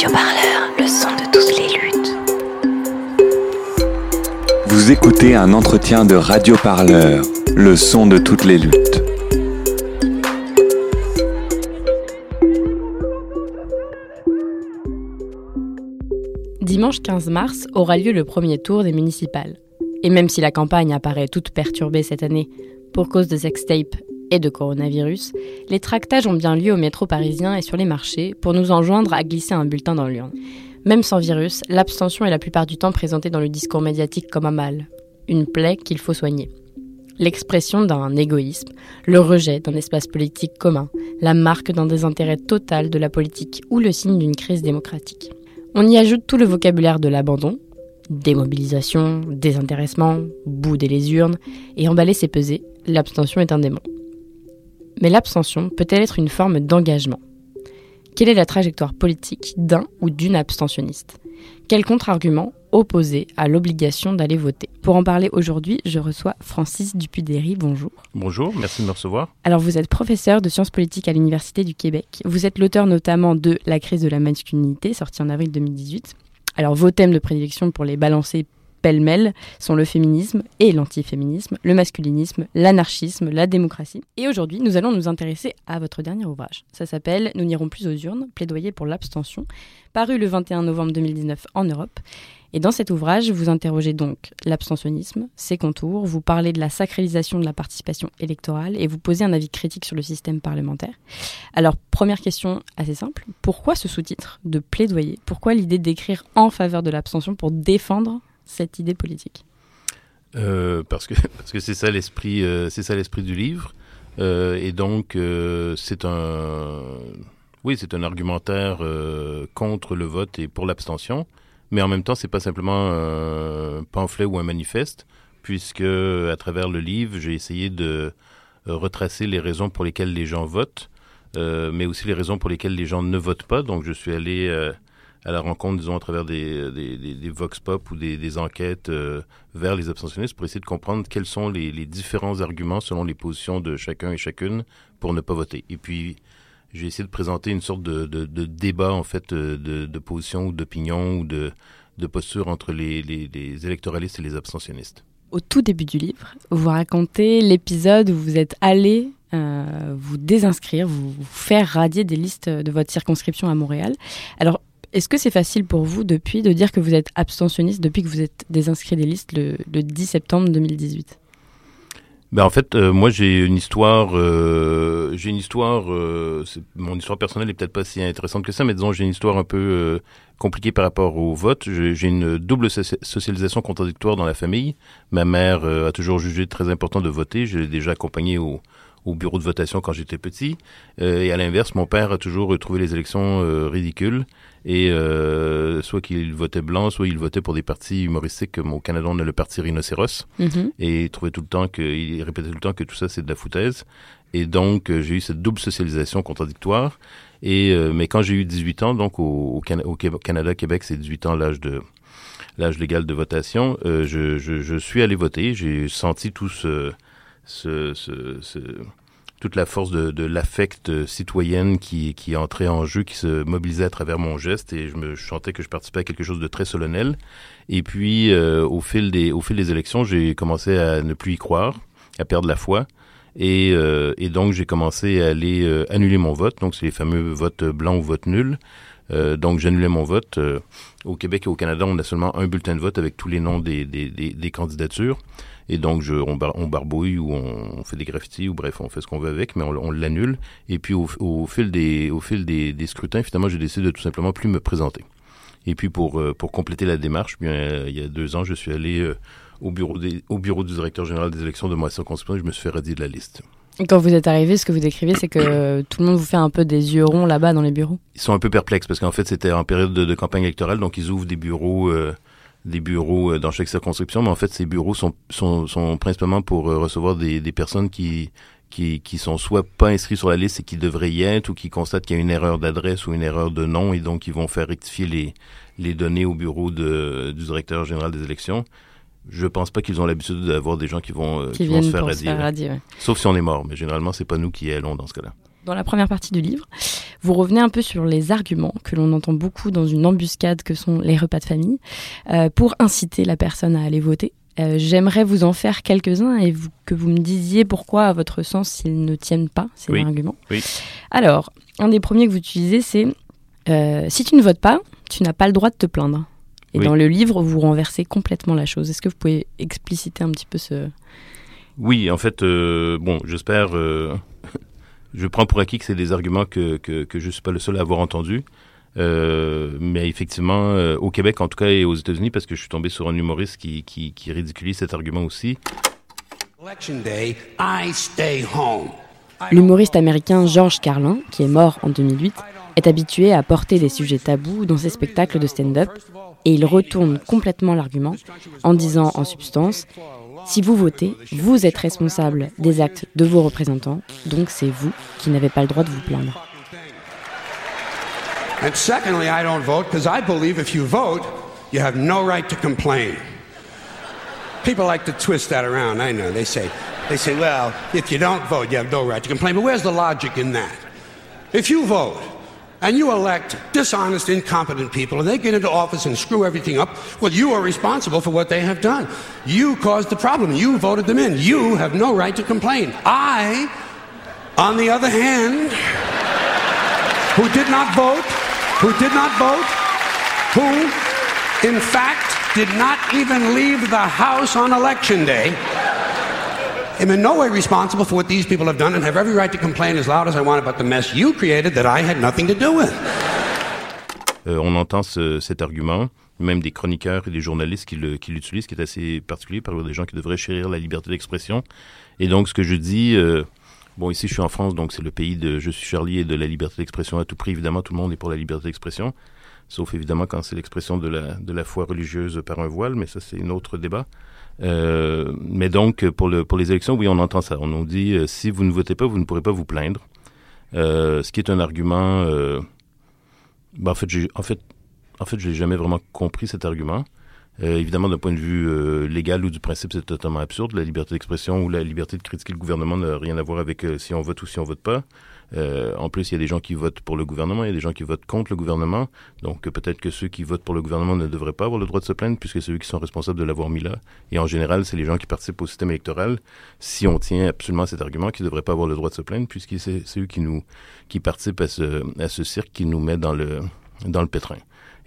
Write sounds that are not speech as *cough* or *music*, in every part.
Radio Parleur, le son de toutes les luttes. Vous écoutez un entretien de Radio Parleur, le son de toutes les luttes. Dimanche 15 mars aura lieu le premier tour des municipales. Et même si la campagne apparaît toute perturbée cette année pour cause de sextape et de coronavirus, les tractages ont bien lieu au métro parisien et sur les marchés pour nous enjoindre à glisser un bulletin dans l'urne. Même sans virus, l'abstention est la plupart du temps présentée dans le discours médiatique comme un mal, une plaie qu'il faut soigner. L'expression d'un égoïsme, le rejet d'un espace politique commun, la marque d'un désintérêt total de la politique ou le signe d'une crise démocratique. On y ajoute tout le vocabulaire de l'abandon, démobilisation, désintéressement, bouder les urnes, et emballer ses pesées, l'abstention est un démon. Mais l'abstention peut-elle être une forme d'engagement? Quelle est la trajectoire politique d'un ou d'une abstentionniste? Quel contre-argument opposé à l'obligation d'aller voter? Pour en parler aujourd'hui, je reçois Francis Dupuy-Derry. Bonjour. Bonjour, merci de me recevoir. Alors, vous êtes professeur de sciences politiques à l'Université du Québec. Vous êtes l'auteur notamment de La crise de la masculinité, sorti en avril 2018. Alors, vos thèmes de prédilection pour les balancer pêle-mêle sont le féminisme et l'antiféminisme, le masculinisme, l'anarchisme, la démocratie. Et aujourd'hui, nous allons nous intéresser à votre dernier ouvrage. Ça s'appelle Nous n'irons plus aux urnes, plaidoyer pour l'abstention, paru le 21 novembre 2019 en Europe. Et dans cet ouvrage, vous interrogez donc l'abstentionnisme, ses contours, vous parlez de la sacralisation de la participation électorale et vous posez un avis critique sur le système parlementaire. Alors, première question assez simple, pourquoi ce sous-titre de plaidoyer? Pourquoi l'idée d'écrire en faveur de l'abstention pour défendre cette idée politique euh, Parce que *laughs* parce que c'est ça l'esprit euh, c'est ça l'esprit du livre euh, et donc c'est un oui c'est un argumentaire contre le vote et pour l'abstention, mais en même temps c'est pas simplement un pamphlet ou un manifeste puisque à travers le livre j'ai essayé de retracer les raisons pour lesquelles les gens votent, mais aussi les raisons pour lesquelles les gens ne votent pas. Donc je suis allé à la rencontre, disons, à travers des, des, vox pop ou des, enquêtes euh, vers les abstentionnistes pour essayer de comprendre quels sont les, différents arguments selon les positions de chacun et chacune pour ne pas voter. Et puis, j'ai essayé de présenter une sorte de, de, débat, en fait, de, de position ou d'opinion ou de, de posture entre les électoralistes et les abstentionnistes. Au tout début du livre, vous racontez l'épisode où vous êtes allé euh, vous désinscrire, vous, vous faire radier des listes de votre circonscription à Montréal. Alors, est-ce que c'est facile pour vous depuis de dire que vous êtes abstentionniste depuis que vous êtes désinscrit des listes le, le 10 septembre 2018 ben en fait, euh, moi j'ai une histoire, euh, j'ai une histoire, euh, mon histoire personnelle est peut-être pas si intéressante que ça, mais disons j'ai une histoire un peu compliquée par rapport au vote. J'ai une double socialisation contradictoire dans la famille. Ma mère a toujours jugé très important de voter. Je l'ai déjà accompagné au, au bureau de votation quand j'étais petit. Euh, et à l'inverse, mon père a toujours trouvé les élections euh, ridicules. Et euh, soit qu'il votait blanc, soit il votait pour des partis humoristiques comme au Canada on a le parti Rhinocéros. mm -hmm. Et il trouvait tout le temps que, il répétait tout le temps que tout ça c'est de la foutaise. Et donc j'ai eu cette double socialisation contradictoire. Et mais quand j'ai eu 18 ans, donc au, au, Can au Canada, Québec, c'est 18 ans l'âge de l'âge légal de votation, euh, je, je, je, suis allé voter. J'ai senti tout ce, ce, ce, ce, toute la force de, de l'affect citoyenne qui, qui entrait en jeu, qui se mobilisait à travers mon geste, et je me je sentais que je participais à quelque chose de très solennel. Et puis, euh, au fil des au fil des élections, j'ai commencé à ne plus y croire, à perdre la foi. Et, euh, et donc, j'ai commencé à aller euh, annuler mon vote. Donc, c'est les fameux votes blancs ou votes nuls. Euh, donc, j'annulais mon vote. Euh, au Québec et au Canada, on a seulement un bulletin de vote avec tous les noms des, des, des, des candidatures. Et donc, je, on, bar, on, barbouille ou on, on, fait des graffitis ou bref, on fait ce qu'on veut avec, mais on, on l'annule. Et puis, au, au, fil, des, au fil des, des scrutins, finalement, j'ai décidé de tout simplement plus me présenter. Et puis, pour, euh, pour compléter la démarche, bien, il y a deux ans, je suis allé au, bureau des, au bureau du directeur général des élections de ma circonscription et je me suis fait radier de la liste. Quand vous êtes arrivé, ce que vous décrivez, c'est que tout le monde vous fait un peu des yeux ronds là-bas dans les bureaux. Ils sont un peu perplexes parce qu'en fait, c'était en période de, de, campagne électorale, donc ils ouvrent des bureaux, euh, des bureaux dans chaque circonscription, mais en fait, ces bureaux sont, sont, sont principalement pour euh, recevoir des, des personnes qui, qui, qui sont soit pas inscrits sur la liste et qui devraient y être, ou qui constatent qu'il y a une erreur d'adresse ou une erreur de nom, et donc ils vont faire rectifier les, les données au bureau de, du directeur général des élections. Je pense pas qu'ils ont l'habitude d'avoir des gens qui vont, euh, qui qui vont se faire radier. Sauf si on est mort, mais généralement, c'est pas nous qui allons dans ce cas-là. Dans la première partie du livre, vous revenez un peu sur les arguments que l'on entend beaucoup dans une embuscade que sont les repas de famille pour inciter la personne à aller voter. J'aimerais vous en faire quelques-uns et que vous me disiez pourquoi, à votre sens, ils ne tiennent pas ces arguments. Oui. Alors, un des premiers que vous utilisez, c'est si tu ne votes pas, tu n'as pas le droit de te plaindre. Et dans le livre, vous renversez complètement la chose. Est-ce que vous pouvez expliciter un petit peu ce... Oui, en fait, euh, bon, j'espère... Euh, je prends pour acquis que c'est des arguments que, que, que je ne suis pas le seul à avoir entendus. Euh, mais effectivement, au Québec en tout cas et aux États-Unis, parce que je suis tombé sur un humoriste qui, qui, qui ridiculise cet argument aussi. L'humoriste américain George Carlin, qui est mort en 2008, est habitué à porter des sujets tabous dans ses spectacles de stand-up et il retourne complètement l'argument en disant en substance si vous votez, vous êtes responsable des actes de vos représentants, donc c'est vous qui n'avez pas le droit de vous plaindre. And secondly, I don't vote because I believe if you vote, you have no right to complain. People like to twist that around. I know. They say, they say, well, if you don't vote, you have no right to complain. But where's the logic in that? If you vote, and you elect dishonest, incompetent people, and they get into office and screw everything up, well, you are responsible for what they have done. You caused the problem. You voted them in. You have no right to complain. I, on the other hand, who did not vote, who did not vote, who, in fact, did not even leave the House on election day, am in no way responsible for what these people have done and have every right to complain as loud as I want about the mess you created that I had nothing to do with. On entend ce, cet argument, même des chroniqueurs et des journalistes qui l'utilisent, qui est assez particulier, par des gens qui devraient chérir la liberté d'expression. Et donc, ce que je dis, euh, bon, ici, je suis en France, donc c'est le pays de je suis Charlie et de la liberté d'expression à tout prix. Évidemment, tout le monde est pour la liberté d'expression, sauf évidemment quand c'est l'expression de la, de la foi religieuse par un voile, mais ça, c'est un autre débat. Euh, mais donc, pour, le, pour les élections, oui, on entend ça. On nous dit, euh, si vous ne votez pas, vous ne pourrez pas vous plaindre. Euh, ce qui est un argument... Ben, en fait, fait, j'ai jamais vraiment compris cet argument. évidemment, d'un point de vue légal ou du principe, c'est totalement absurde. La liberté d'expression ou la liberté de critiquer le gouvernement n'a rien à voir avec si on vote ou si on vote pas. Euh, en plus, il y a des gens qui votent pour le gouvernement, il y a des gens qui votent contre le gouvernement. Donc peut-être que ceux qui votent pour le gouvernement ne devraient pas avoir le droit de se plaindre puisque c'est eux qui sont responsables de l'avoir mis là. Et en général, c'est les gens qui participent au système électoral, si on tient absolument à cet argument, qui ne devraient pas avoir le droit de se plaindre puisque c'est eux qui nous qui participent à ce, à ce cirque qui nous met dans le dans le pétrin.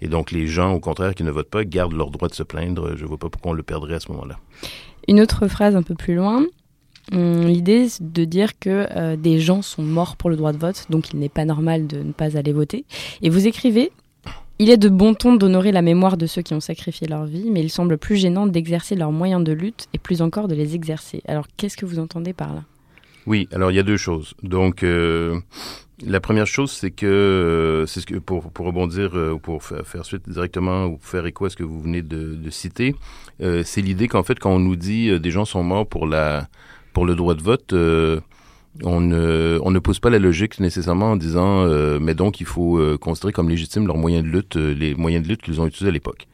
Et donc les gens, au contraire, qui ne votent pas, gardent leur droit de se plaindre. Je ne vois pas pourquoi on le perdrait à ce moment-là. Une autre phrase un peu plus loin. Hum, l'idée, de dire que euh, des gens sont morts pour le droit de vote, donc il n'est pas normal de ne pas aller voter. Et vous écrivez Il est de bon ton d'honorer la mémoire de ceux qui ont sacrifié leur vie, mais il semble plus gênant d'exercer leurs moyens de lutte et plus encore de les exercer. Alors, qu'est-ce que vous entendez par là? Oui, alors il y a deux choses. Donc, euh, la première chose, c'est que, euh, c'est ce que pour, rebondir ou pour faire, suite directement ou faire écho à ce que vous venez de, de citer, c'est l'idée qu'en fait, quand on nous dit des gens sont morts pour la pour le droit de vote, euh, on, ne, on ne pose pas la logique nécessairement en disant, euh, mais donc il faut euh, considérer comme légitime leurs moyens de lutte, les moyens de lutte qu'ils ont utilisés à l'époque.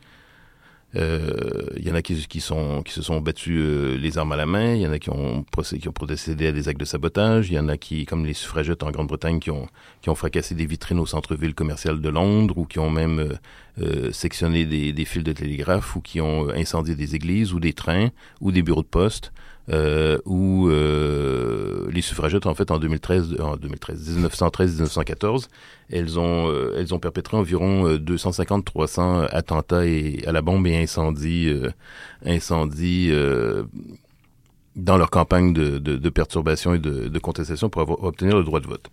Il y en a qui, qui, sont, qui se sont battus les armes à la main, il y en a qui ont, qui ont procédé à des actes de sabotage, il y en a qui, comme les suffragettes en Grande-Bretagne, qui ont, qui ont fracassé des vitrines au centre-ville commercial de Londres ou qui ont même sectionné des, des fils de télégraphe ou qui ont incendié des églises ou des trains ou des bureaux de poste euh, où euh, les suffragettes, en fait, en 2013, en 2013, 1913-1914, elles ont, euh, elles ont perpétré environ 250-300 attentats et, à la bombe et incendies, incendies dans leur campagne de, perturbation et de, de, contestation pour avoir, obtenir le droit de vote.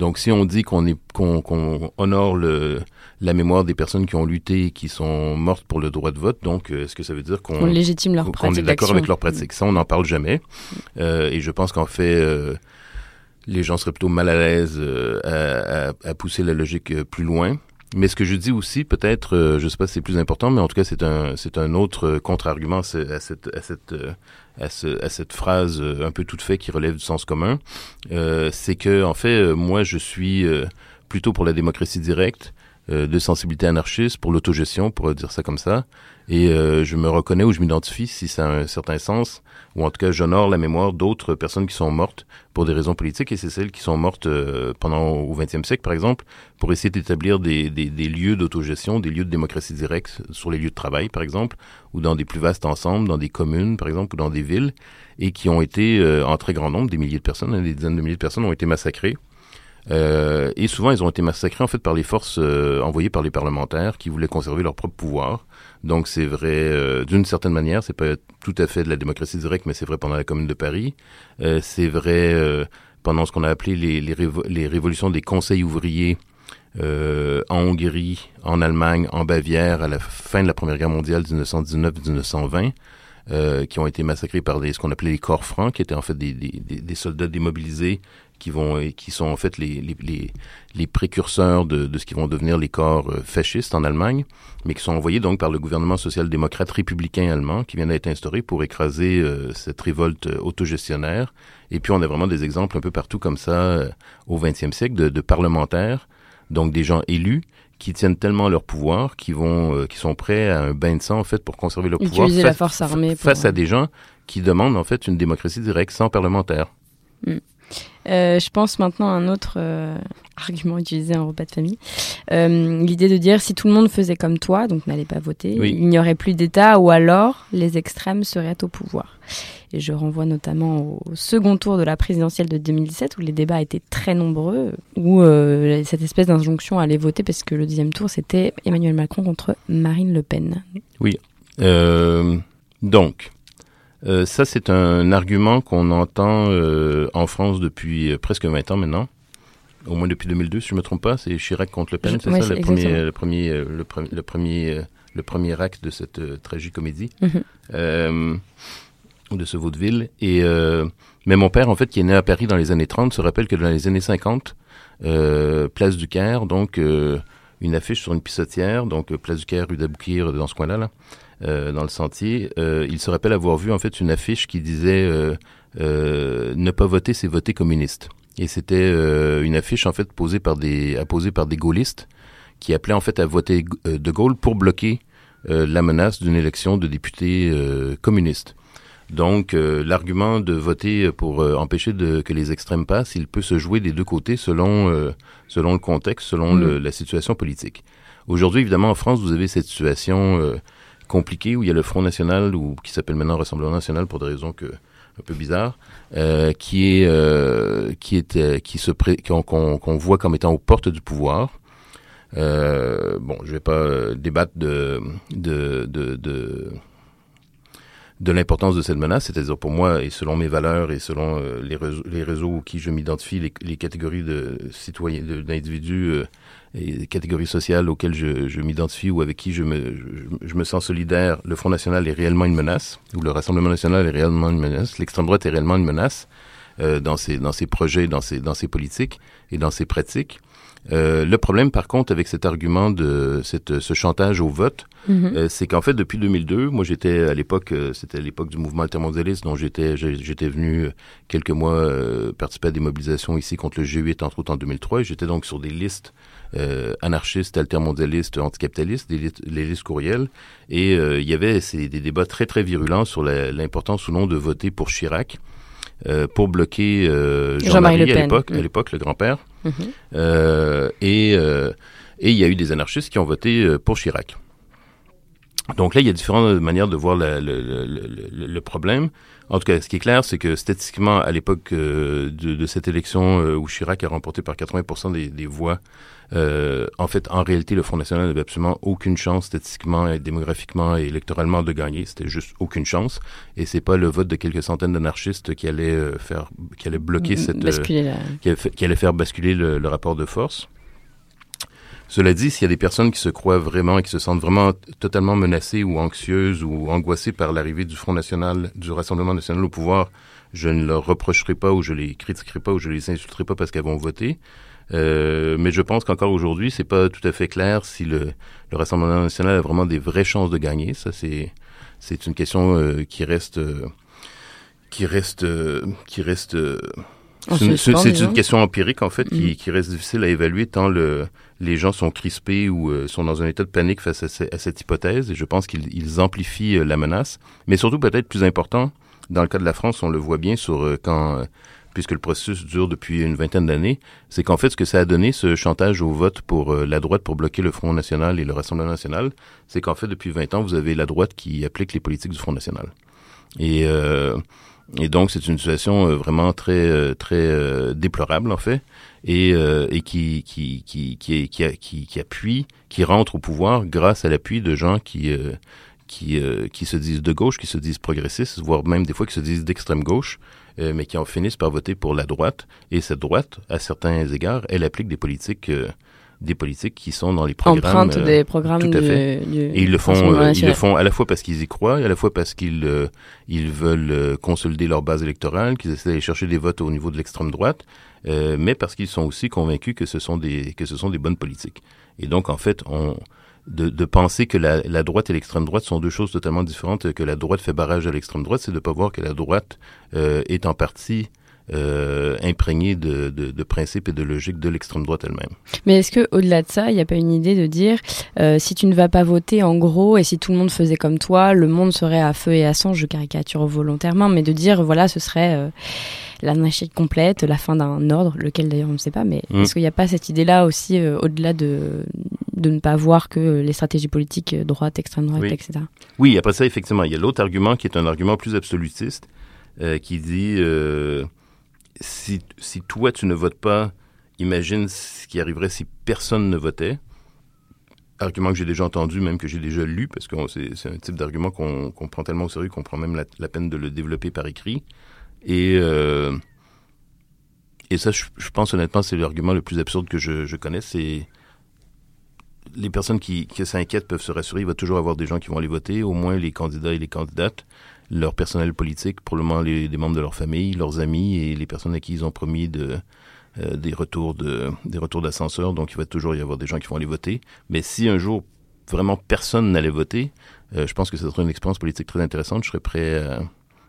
Donc, si on dit qu'on est qu'on honore le, la mémoire des personnes qui ont lutté et qui sont mortes pour le droit de vote, donc est-ce que ça veut dire qu'on légitime leur qu'on est d'accord avec leur pratique? Ça, on n'en parle jamais. Euh, et je pense qu'en fait, euh, les gens seraient plutôt mal à l'aise euh, à, à, à, pousser la logique euh, plus loin. Mais ce que je dis aussi, peut-être, euh, je sais pas si c'est plus important, mais en tout cas, c'est un, c'est un autre contre-argument à cette, à cette, à, ce, à cette phrase un peu toute faite qui relève du sens commun. c'est que, en fait, moi, je suis plutôt pour la démocratie directe. De sensibilité anarchiste, pour l'autogestion, pour dire ça comme ça. Et je me reconnais ou je m'identifie, si ça a un certain sens, ou en tout cas j'honore la mémoire d'autres personnes qui sont mortes pour des raisons politiques, et c'est celles qui sont mortes pendant au XXe siècle, par exemple, pour essayer d'établir des, des, des lieux d'autogestion, des lieux de démocratie directe sur les lieux de travail, par exemple, ou dans des plus vastes ensembles, dans des communes, par exemple, ou dans des villes, et qui ont été, en très grand nombre, des milliers de personnes, hein, des dizaines de milliers de personnes ont été massacrées euh, et souvent, ils ont été massacrés en fait par les forces euh, envoyées par les parlementaires qui voulaient conserver leur propre pouvoir. Donc c'est vrai euh, d'une certaine manière, c'est pas tout à fait de la démocratie directe, mais c'est vrai pendant la Commune de Paris. c'est vrai pendant ce qu'on a appelé les, révolutions des conseils ouvriers en Hongrie, en Allemagne, en Bavière à la fin de la Première Guerre mondiale 1919-1920. qui ont été massacrés par des, ce qu'on appelait les corps francs, qui étaient en fait des soldats démobilisés qui vont qui sont en fait les, les, les, précurseurs de, de, ce qui vont devenir les corps euh, fascistes en Allemagne, mais qui sont envoyés donc par le gouvernement social-démocrate républicain allemand qui vient d'être instauré pour écraser euh, cette révolte euh, autogestionnaire. Et puis on a vraiment des exemples un peu partout comme ça au XXe siècle de, de, parlementaires, donc des gens élus qui tiennent tellement leur pouvoir, qui vont, qui sont prêts à un bain de sang en fait pour conserver leur pouvoir face, la force armée face à des gens qui demandent en fait une démocratie directe sans parlementaire. Mm. Euh, je pense maintenant à un autre euh, *laughs* argument utilisé en repas de famille. Euh, l'idée de dire si tout le monde faisait comme toi, donc n'allait pas voter, il n'y aurait plus d'État ou alors les extrêmes seraient au pouvoir. Et je renvoie notamment au second tour de la présidentielle de 2017 où les débats étaient très nombreux, où cette espèce d'injonction à aller voter parce que le deuxième tour c'était Emmanuel Macron contre Marine Le Pen. Oui. donc, euh, ça, c'est un argument qu'on entend euh, en France depuis euh, presque 20 ans maintenant. Au moins depuis 2002, si je ne me trompe pas, c'est Chirac contre Le Pen, c'est ça, le premier, le premier, le, premier, le, premier, acte de cette tragique comédie, mhm. de ce vaudeville. Et mais mon père, en fait, qui est né à Paris dans les années 30, se rappelle que dans les années 50, place du Caire, donc une affiche sur une pissotière, donc place du Caire, rue d'Aboukir, dans ce coin-là, là, euh, dans le sentier, euh, il se rappelle avoir vu en fait une affiche qui disait euh, ne pas voter, c'est voter communiste. Et c'était une affiche en fait posée par des apposée par des gaullistes qui appelaient en fait à voter de Gaulle pour bloquer la menace d'une élection de députés communistes. Donc, l'argument de voter pour empêcher de, que les extrêmes passent, il peut se jouer des deux côtés selon selon le contexte, selon le, mm. la situation politique. Aujourd'hui, évidemment, en France, vous avez cette situation compliqué où il y a le Front National ou qui s'appelle maintenant Rassemblement National pour des raisons que un peu bizarres, euh, qui est euh, qui est euh, qui se qu'on voit comme étant aux portes du pouvoir. Euh, bon, je vais pas débattre de de de, de de l'importance de cette menace, c'est-à-dire pour moi et selon mes valeurs et selon les réseaux, les réseaux qui je m'identifie, les, les, catégories de citoyens, d'individus et catégories sociales auxquelles je, je m'identifie ou avec qui je me, je, me sens solidaire, le Front National est réellement une menace, ou le Rassemblement National est réellement une menace, l'extrême droite est réellement une menace euh, dans ses dans ses projets, dans ses dans ses politiques et dans ses pratiques. Euh, le problème, par contre, avec cet argument de cette, ce chantage au vote, mhm. euh, c'est qu'en fait, depuis 2002, moi j'étais à l'époque, euh, c'était l'époque du mouvement altermondialiste, dont j'étais j'étais venu quelques mois participer à des mobilisations ici contre le G8, entre autres en 2003, et j'étais donc sur des listes euh, anarchistes, altermondialistes, anticapitalistes, des, les listes courriels. Et euh, il y avait des débats très, très virulents sur l'importance ou non de voter pour Chirac. Euh, pour bloquer euh, Jean-Marie à l'époque, à mm. l'époque le grand-père. Euh, et et il y a eu des anarchistes qui ont voté pour Chirac. Donc là, il y a différentes manières de voir le problème. En tout cas, ce qui est clair, c'est que statistiquement, à l'époque de, de, cette élection où Chirac a remporté par 80% des, des voix euh, en fait, en réalité, le Front National n'avait absolument aucune chance statistiquement, et démographiquement et électoralement de gagner. C'était juste aucune chance. Et c'est pas le vote de quelques centaines d'anarchistes qui allait euh, faire, qui allait bloquer cette, euh, qui, allait, qui, allait faire basculer le, le rapport de force. Cela dit, s'il y a des personnes qui se croient vraiment et qui se sentent vraiment totalement menacées ou anxieuses ou angoissées par l'arrivée du Front National, du Rassemblement National au pouvoir, je ne leur reprocherai pas ou je les critiquerai pas ou je les insulterai pas parce qu'elles vont voter. Euh, mais je pense qu'encore aujourd'hui, c'est pas tout à fait clair si le, le, Rassemblement national a vraiment des vraies chances de gagner. Ça, c'est c'est une question euh, qui reste euh, qui reste qui reste C'est une, question empirique, en fait, qui, mm. qui, reste difficile à évaluer tant le, les gens sont crispés ou euh, sont dans un état de panique face à, cette hypothèse. Et je pense qu'ils amplifient euh, la menace. Mais surtout, peut-être plus important, dans le cas de la France, on le voit bien sur euh, quand puisque le processus dure depuis une vingtaine d'années, c'est qu'en fait, ce que ça a donné, ce chantage au vote pour la droite pour bloquer le Front National et le Rassemblement National, c'est qu'en fait, depuis 20 ans, vous avez la droite qui applique les politiques du Front National. Et et donc, c'est une situation euh, vraiment très euh, très euh, déplorable en fait, et, et qui qui qui qui, qui, qui, appuie, qui rentre au pouvoir grâce à l'appui de gens qui qui qui se disent de gauche, qui se disent progressistes, voire même des fois qui se disent d'extrême gauche, mais qui en finissent par voter pour la droite. Et cette droite, à certains égards, elle applique des politiques des politiques qui sont dans les programmes. Empruntent des programmes tout à fait. et ils le font, euh, ils le font à la fois parce qu'ils y croient, et à la fois parce qu'ils euh, ils veulent euh, consolider leur base électorale, qu'ils essaient d'aller chercher des votes au niveau de l'extrême droite, mais parce qu'ils sont aussi convaincus que ce sont des que ce sont des bonnes politiques. Et donc en fait, on de, de penser que la, la droite et l'extrême droite sont deux choses totalement différentes, que la droite fait barrage à l'extrême droite, c'est de pas voir que la droite est en partie euh, imprégné de, de, de, principes et de logique de l'extrême droite elle-même. Mais est-ce que au-delà de ça, il n'y a pas une idée de dire euh, si tu ne vas pas voter en gros et si tout le monde faisait comme toi, le monde serait à feu et à sang. Je caricature volontairement, mais de dire voilà, ce serait euh, l'anarchie complète, la fin d'un ordre, lequel d'ailleurs on ne sait pas. Mais mm. est-ce qu'il n'y a pas cette idée-là aussi euh, au-delà de de ne pas voir que les stratégies politiques euh, droite, extrême droite, etc. Oui, après ça, effectivement, il y a l'autre argument qui est un argument plus absolutiste, qui dit si, si toi, tu ne votes pas, imagine ce qui arriverait si personne ne votait. Argument que j'ai déjà entendu, même que j'ai déjà lu, parce que c'est un type d'argument qu'on prend tellement au sérieux qu'on prend même la, peine de le développer par écrit. Et, euh, et ça, je, pense honnêtement, c'est l'argument le plus absurde que je, je connais. C'est les personnes qui, qui s'inquiètent peuvent se rassurer. Il va toujours avoir des gens qui vont aller voter, au moins les candidats et les candidates leur personnel politique, probablement les, les membres de leur famille, leurs amis et les personnes à qui ils ont promis de, euh, des retours de des retours d'ascenseur. Donc il va toujours y avoir des gens qui vont aller voter. Mais si un jour vraiment personne n'allait voter, euh, je pense que ce serait une expérience politique très intéressante. Je serais prêt à,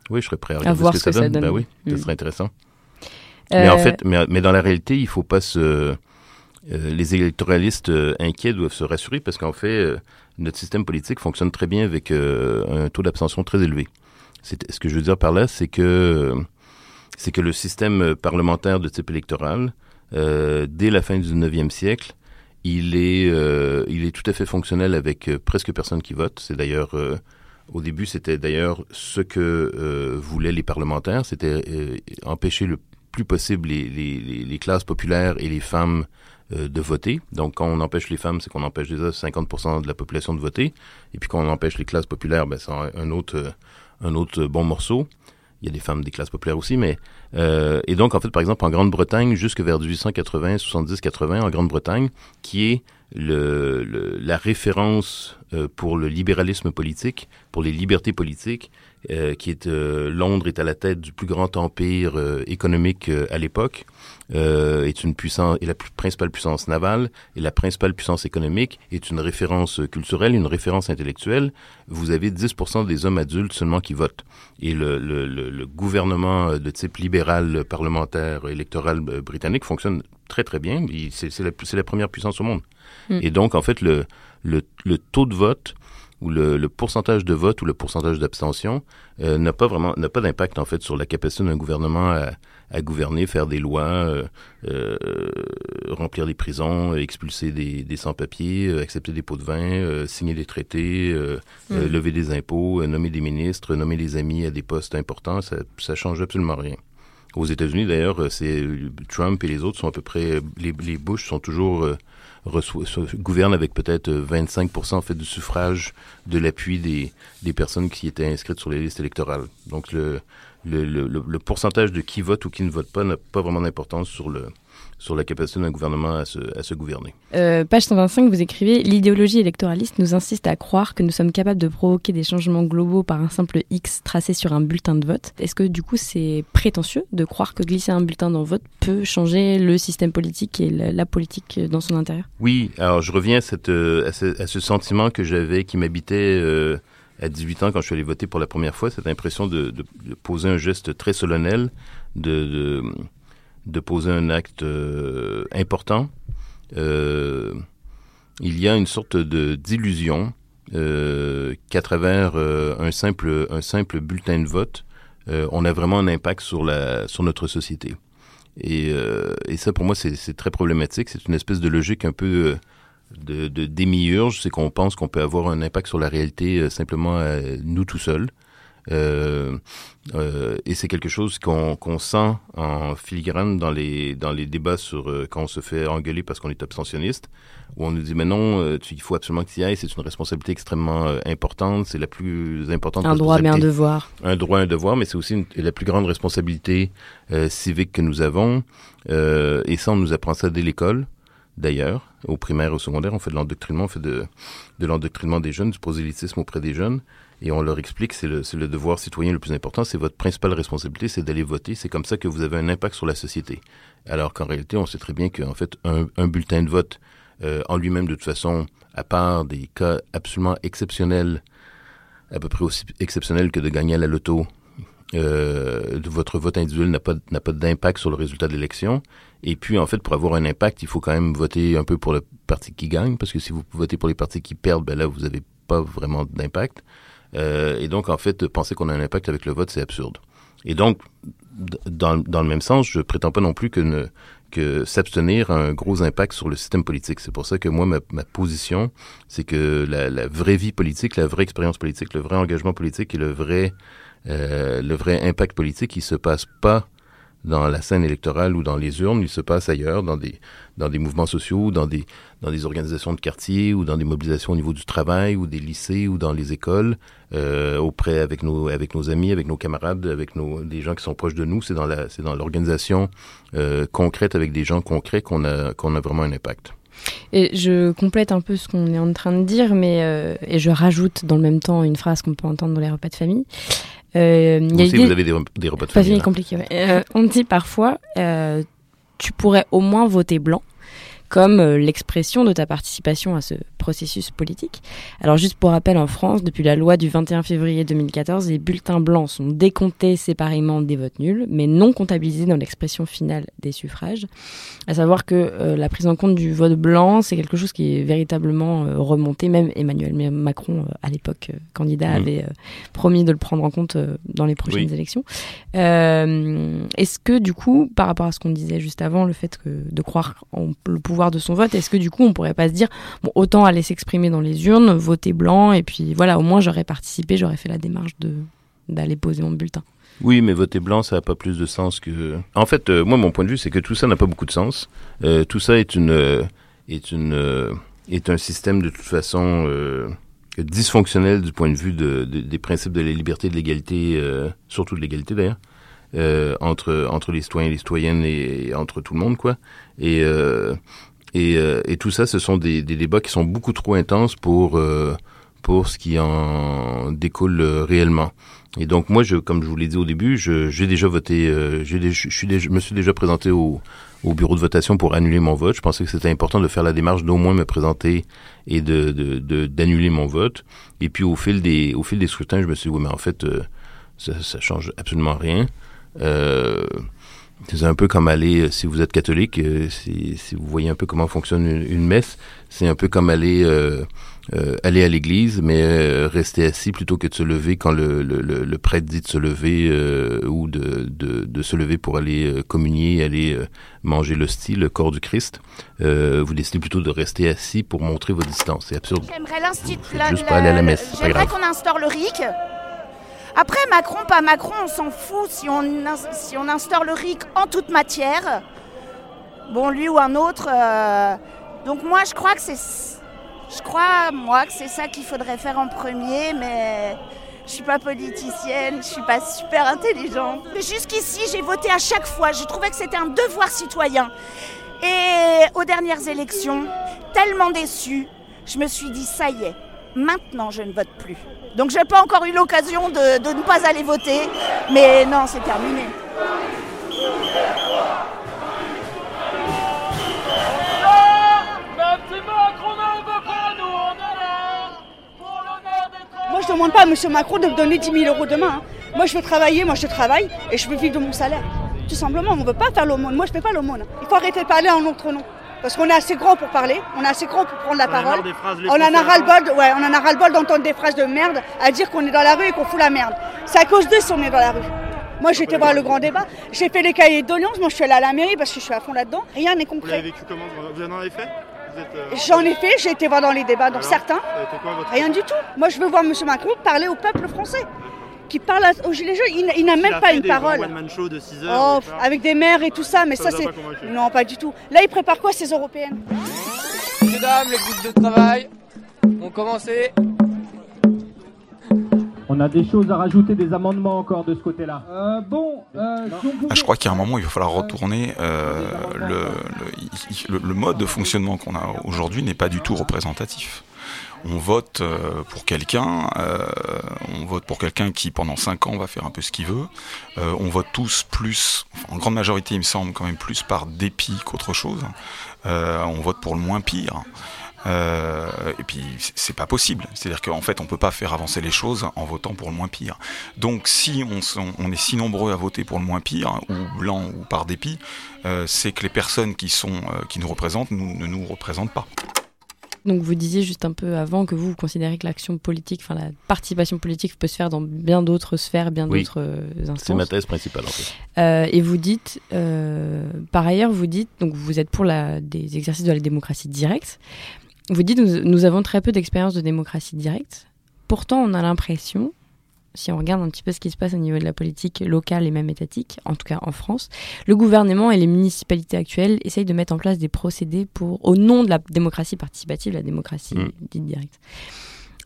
oui, je serais prêt à regarder voir ce que, ça, donne. Ben oui, ce mm. serait intéressant. Mais en euh, fait, mais, mais, dans la réalité, il faut pas se les électoralistes inquiets doivent se rassurer parce qu'en fait, notre système politique fonctionne très bien avec un taux d'abstention très élevé. Ce que je veux dire par là, c'est que c'est que le système parlementaire de type électoral, euh, dès la fin du 19e siècle, il est, euh, il est tout à fait fonctionnel avec euh, presque personne qui vote. C'est d'ailleurs, au début, c'était d'ailleurs ce que voulaient les parlementaires, c'était empêcher le plus possible les, les, les, classes populaires et les femmes de voter. Donc, quand on empêche les femmes, c'est qu'on empêche déjà 50% de la population de voter. Et puis, quand on empêche les classes populaires, ben, c'est un autre un autre bon morceau. Il y a des femmes des classes populaires aussi, mais euh, et donc en fait par exemple en Grande-Bretagne jusque vers 1880, 70, 80 en Grande-Bretagne, qui est la référence euh, pour le libéralisme politique, pour les libertés politiques, euh, qui est euh, Londres est à la tête du plus grand empire euh, économique à l'époque, est une puissance est la plus, principale puissance navale et la principale puissance économique est une référence culturelle, une référence intellectuelle. Vous avez 10% des hommes adultes seulement qui votent et le, le, le, gouvernement de type libéral parlementaire électoral britannique fonctionne très très bien. C'est la, la première puissance au monde. Mm. Et donc en fait le, le, le taux de vote où le, le, pourcentage de vote ou le pourcentage d'abstention euh, n'a pas vraiment n'a pas d'impact en fait sur la capacité d'un gouvernement à, à, gouverner, faire des lois, euh, euh, remplir des prisons, expulser des, des sans-papiers, accepter des pots de vin, signer des traités, mm. lever des impôts, nommer des ministres, nommer des amis à des postes importants, ça, ça change absolument rien. Aux États-Unis, d'ailleurs, c'est Trump et les autres sont à peu près les, les Bush sont toujours reçoit, gouverne avec peut-être 25% en fait du suffrage de l'appui des, des personnes qui étaient inscrites sur les listes électorales. Donc le, le, le, le pourcentage de qui vote ou qui ne vote pas n'a pas vraiment d'importance sur le, sur la capacité d'un gouvernement à se, à se gouverner. Euh, page 125, vous écrivez L'idéologie électoraliste nous insiste à croire que nous sommes capables de provoquer des changements globaux par un simple X tracé sur un bulletin de vote. Est-ce que du coup c'est prétentieux de croire que glisser un bulletin dans le vote peut changer le système politique et la, politique dans son intérieur? Oui, alors je reviens à, cette, euh, à, ce, à ce sentiment que j'avais, qui m'habitait. Euh, à 18 ans, quand je suis allé voter pour la première fois, cette impression de, de, de poser un geste très solennel, de, de poser un acte important, il y a une sorte de d'illusion qu'à travers un simple un simple bulletin de vote, on a vraiment un impact sur la sur notre société. Et, et ça, pour moi, c'est très problématique. C'est une espèce de logique un peu de, de démiurge, c'est qu'on pense qu'on peut avoir un impact sur la réalité euh, simplement euh, nous tout seuls. Euh, euh, et c'est quelque chose qu'on qu'on sent en filigrane dans les dans les débats sur euh, quand on se fait engueuler parce qu'on est abstentionniste, où on nous dit mais non, tu, il faut absolument que tu y ailles, c'est une responsabilité extrêmement importante, c'est la plus importante. Un droit mais un devoir. Un droit, un devoir, mais c'est aussi une, la plus grande responsabilité civique que nous avons. et ça, on nous apprend ça dès l'école d'ailleurs, au primaire au secondaire, on fait de l'endoctrinement, on fait de, de l'endoctrinement des jeunes, du prosélytisme auprès des jeunes, et on leur explique que c'est le, devoir citoyen le plus important, c'est votre principale responsabilité, c'est d'aller voter, c'est comme ça que vous avez un impact sur la société. Alors qu'en réalité, on sait très bien qu'en fait, un, un, bulletin de vote, euh, en lui-même, de toute façon, à part des cas absolument exceptionnels, à peu près aussi exceptionnels que de gagner à la loto, euh, votre vote individuel n'a pas n'a pas d'impact sur le résultat de l'élection. Et puis, en fait, pour avoir un impact, il faut quand même voter un peu pour le parti qui gagne, parce que si vous votez pour les partis qui perdent, ben là, vous n'avez pas vraiment d'impact. Euh, et donc, en fait, penser qu'on a un impact avec le vote, c'est absurde. Et donc, dans, dans le même sens, je prétends pas non plus que, ne, que s'abstenir a un gros impact sur le système politique. C'est pour ça que moi, ma, ma position, c'est que la, la, vraie vie politique, la vraie expérience politique, le vrai engagement politique et le vrai, euh, le vrai impact politique, il se passe pas dans la scène électorale ou dans les urnes, il se passe ailleurs, dans des, dans des mouvements sociaux, dans des, dans des organisations de quartier ou dans des mobilisations au niveau du travail ou des lycées ou dans les écoles, euh, auprès avec nos, avec nos amis, avec nos camarades, avec nos, des gens qui sont proches de nous. C'est dans la, c'est dans l'organisation euh, concrète avec des gens concrets qu'on a, qu'on a vraiment un impact. Et je complète un peu ce qu'on est en train de dire, mais euh, et je rajoute dans le même temps une phrase qu'on peut entendre dans les repas de famille. Euh, vous aussi, vous avez des, des, repas de famille. compliqué. Ouais. Euh, on dit parfois, euh, tu pourrais au moins voter blanc comme euh, l'expression de ta participation à ce processus politique. Alors juste pour rappel, en France, depuis la loi du 21 février 2014, les bulletins blancs sont décomptés séparément des votes nuls, mais non comptabilisés dans l'expression finale des suffrages. À savoir que euh, la prise en compte du vote blanc, c'est quelque chose qui est véritablement euh, remonté. Même Emmanuel Macron, à l'époque candidat, mmh. avait promis de le prendre en compte dans les prochaines oui. élections. Est-ce que du coup, par rapport à ce qu'on disait juste avant, le fait que, de croire en le pouvoir de son vote, est-ce que du coup on pourrait pas se dire bon autant aller s'exprimer dans les urnes, voter blanc et puis voilà au moins j'aurais participé, j'aurais fait la démarche de d'aller poser mon bulletin. Oui, mais voter blanc, ça n'a pas plus de sens que. En fait, euh, moi, mon point de vue, c'est que tout ça n'a pas beaucoup de sens. Euh, tout ça est une euh, est une est un système de toute façon dysfonctionnel du point de vue de, de, des principes de la liberté, de l'égalité, surtout de l'égalité d'ailleurs, entre entre les citoyens et les citoyennes et, et, entre tout le monde, quoi. Et et, euh, et, tout ça, ce sont des, des, débats qui sont beaucoup trop intenses pour euh, pour ce qui en découle euh, réellement. Et donc moi, je, comme je vous l'ai dit au début, j'ai déjà voté, euh, je, suis je me suis déjà présenté au, au, bureau de votation pour annuler mon vote. Je pensais que c'était important de faire la démarche d'au moins me présenter et de d'annuler de, mon vote. Et puis au fil des au fil des scrutins, je me suis dit oui, mais en fait, euh, ça, ça change absolument rien. Euh, c'est un peu comme aller, euh, si vous êtes catholique, euh, si, si, vous voyez un peu comment fonctionne une, une messe, c'est un peu comme aller euh, euh, aller à l'église, mais euh, rester assis plutôt que de se lever quand le, le, le prêtre dit de se lever ou de, de, de, se lever pour aller communier, aller manger l'hostie, le corps du Christ. vous décidez plutôt de rester assis pour montrer vos distances. C'est absurde. J'aimerais l'institut. Juste pas aller à la messe. J'aimerais qu'on instaure le RIC après, Macron, pas Macron, on s'en fout si on, instaure le RIC en toute matière. Bon, lui ou un autre. Euh... Donc moi, je crois que c'est... Je crois, moi, que c'est ça qu'il faudrait faire en premier, mais je suis pas politicienne, je suis pas super intelligente. Mais jusqu'ici, j'ai voté à chaque fois. Je trouvais que c'était un devoir citoyen. Et aux dernières élections, tellement déçue, je me suis dit, ça y est, maintenant je ne vote plus. Donc j'ai pas encore eu l'occasion de, de, ne pas aller voter, mais non, c'est terminé. Moi, je ne demande pas à M. Macron de me donner 10 000 euros demain. Hein. Moi, je veux travailler, moi, je travaille et je veux vivre de mon salaire. tout simplement. On ne veut pas faire l'aumône. Moi, je ne fais pas l'aumône. Il faut arrêter de parler en notre nom. Parce qu'on est assez grand pour parler, on est assez grand pour prendre la parole. on en a ras-le-bol, ouais, on en a ras-le-bol d'entendre des phrases de merde à dire qu'on est dans la rue et qu'on fout la merde. C'est à cause d'eux si on est dans la rue. Moi, j'ai été voir le grand débat. J'ai fait les cahiers d'audience. Moi, je suis allée à la mairie parce que je suis à fond là-dedans. Rien n'est concret. Vous avez vécu comment Vous en avez fait euh, J'en ai fait, j'ai été voir dans les débats, dans certains. Rien du tout. Moi, je veux voir M. Macron parler au peuple français qui parle aux Gilets jaunes. Il, n'a même pas une parole. oh, avec des maires et tout ça, mais ça, c'est. Non, pas du tout. Là, il prépare quoi ces européennes? Mesdames, les groupes de travail ont commencé. On a des choses à rajouter, des amendements encore de ce côté-là. Euh, bon, euh, ah, je crois qu'à un moment, il va falloir retourner. Euh, le, le, mode de fonctionnement qu'on a aujourd'hui n'est pas du tout représentatif on vote euh, pour quelqu'un, euh, on vote pour quelqu'un qui pendant 5 ans va faire un peu ce qu'il veut. Euh, on vote tous plus, en grande majorité il me semble quand même plus par dépit qu'autre chose. on vote pour le moins pire. et puis c'est pas possible. C'est-à-dire qu'en fait on peut pas faire avancer les choses en votant pour le moins pire. Donc si on, est si nombreux à voter pour le moins pire, ou blanc ou par dépit, c'est que les personnes qui sont qui nous représentent ne nous représentent pas. Donc vous disiez juste un peu avant que vous, vous considérez que l'action politique, enfin la participation politique peut se faire dans bien d'autres sphères, bien d'autres euh, instances. C'est ma thèse principale en fait. Euh, et vous dites, euh, par ailleurs, vous dites, donc vous êtes pour la, des exercices de la démocratie directe. Vous dites, nous, nous avons très peu d'expérience de démocratie directe. Pourtant, on a l'impression si on regarde un petit peu ce qui se passe au niveau de la politique locale et même étatique, en tout cas en France, le gouvernement et les municipalités actuelles essayent de mettre en place des procédés pour, au nom de la démocratie participative, la démocratie mm. dite directe.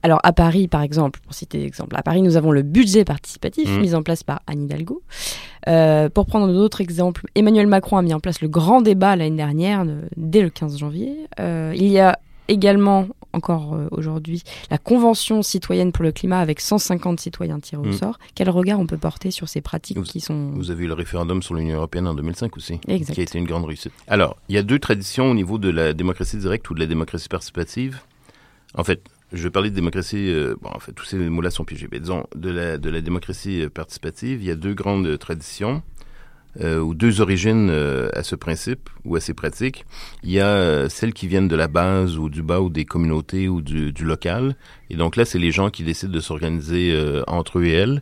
Alors à Paris, par exemple, pour citer des exemples, à Paris, nous avons le budget participatif mm. mis en place par Anne Hidalgo. Euh, pour prendre d'autres exemples, Emmanuel Macron a mis en place le grand débat l'année dernière, dès le 15 janvier. Euh, il y a également encore euh, aujourd'hui la Convention citoyenne pour le climat avec 150 citoyens tirés au mm. sort. Quel regard on peut porter sur ces pratiques qui sont... Vous avez eu le référendum sur l'Union européenne en 2005 aussi, qui a été une grande réussite. Alors, il y a deux traditions au niveau de la démocratie directe ou de la démocratie participative. En fait, je vais parler de démocratie, euh, bon, en fait, tous ces mots-là sont piégés, mais disons, de la, de la démocratie euh, participative, il y a deux grandes traditions. Euh, ou deux origines euh, à ce principe ou à ces pratiques. Il y a euh, celles qui viennent de la base ou du bas ou des communautés ou du, du local. Et donc là, c'est les gens qui décident de s'organiser entre eux et elles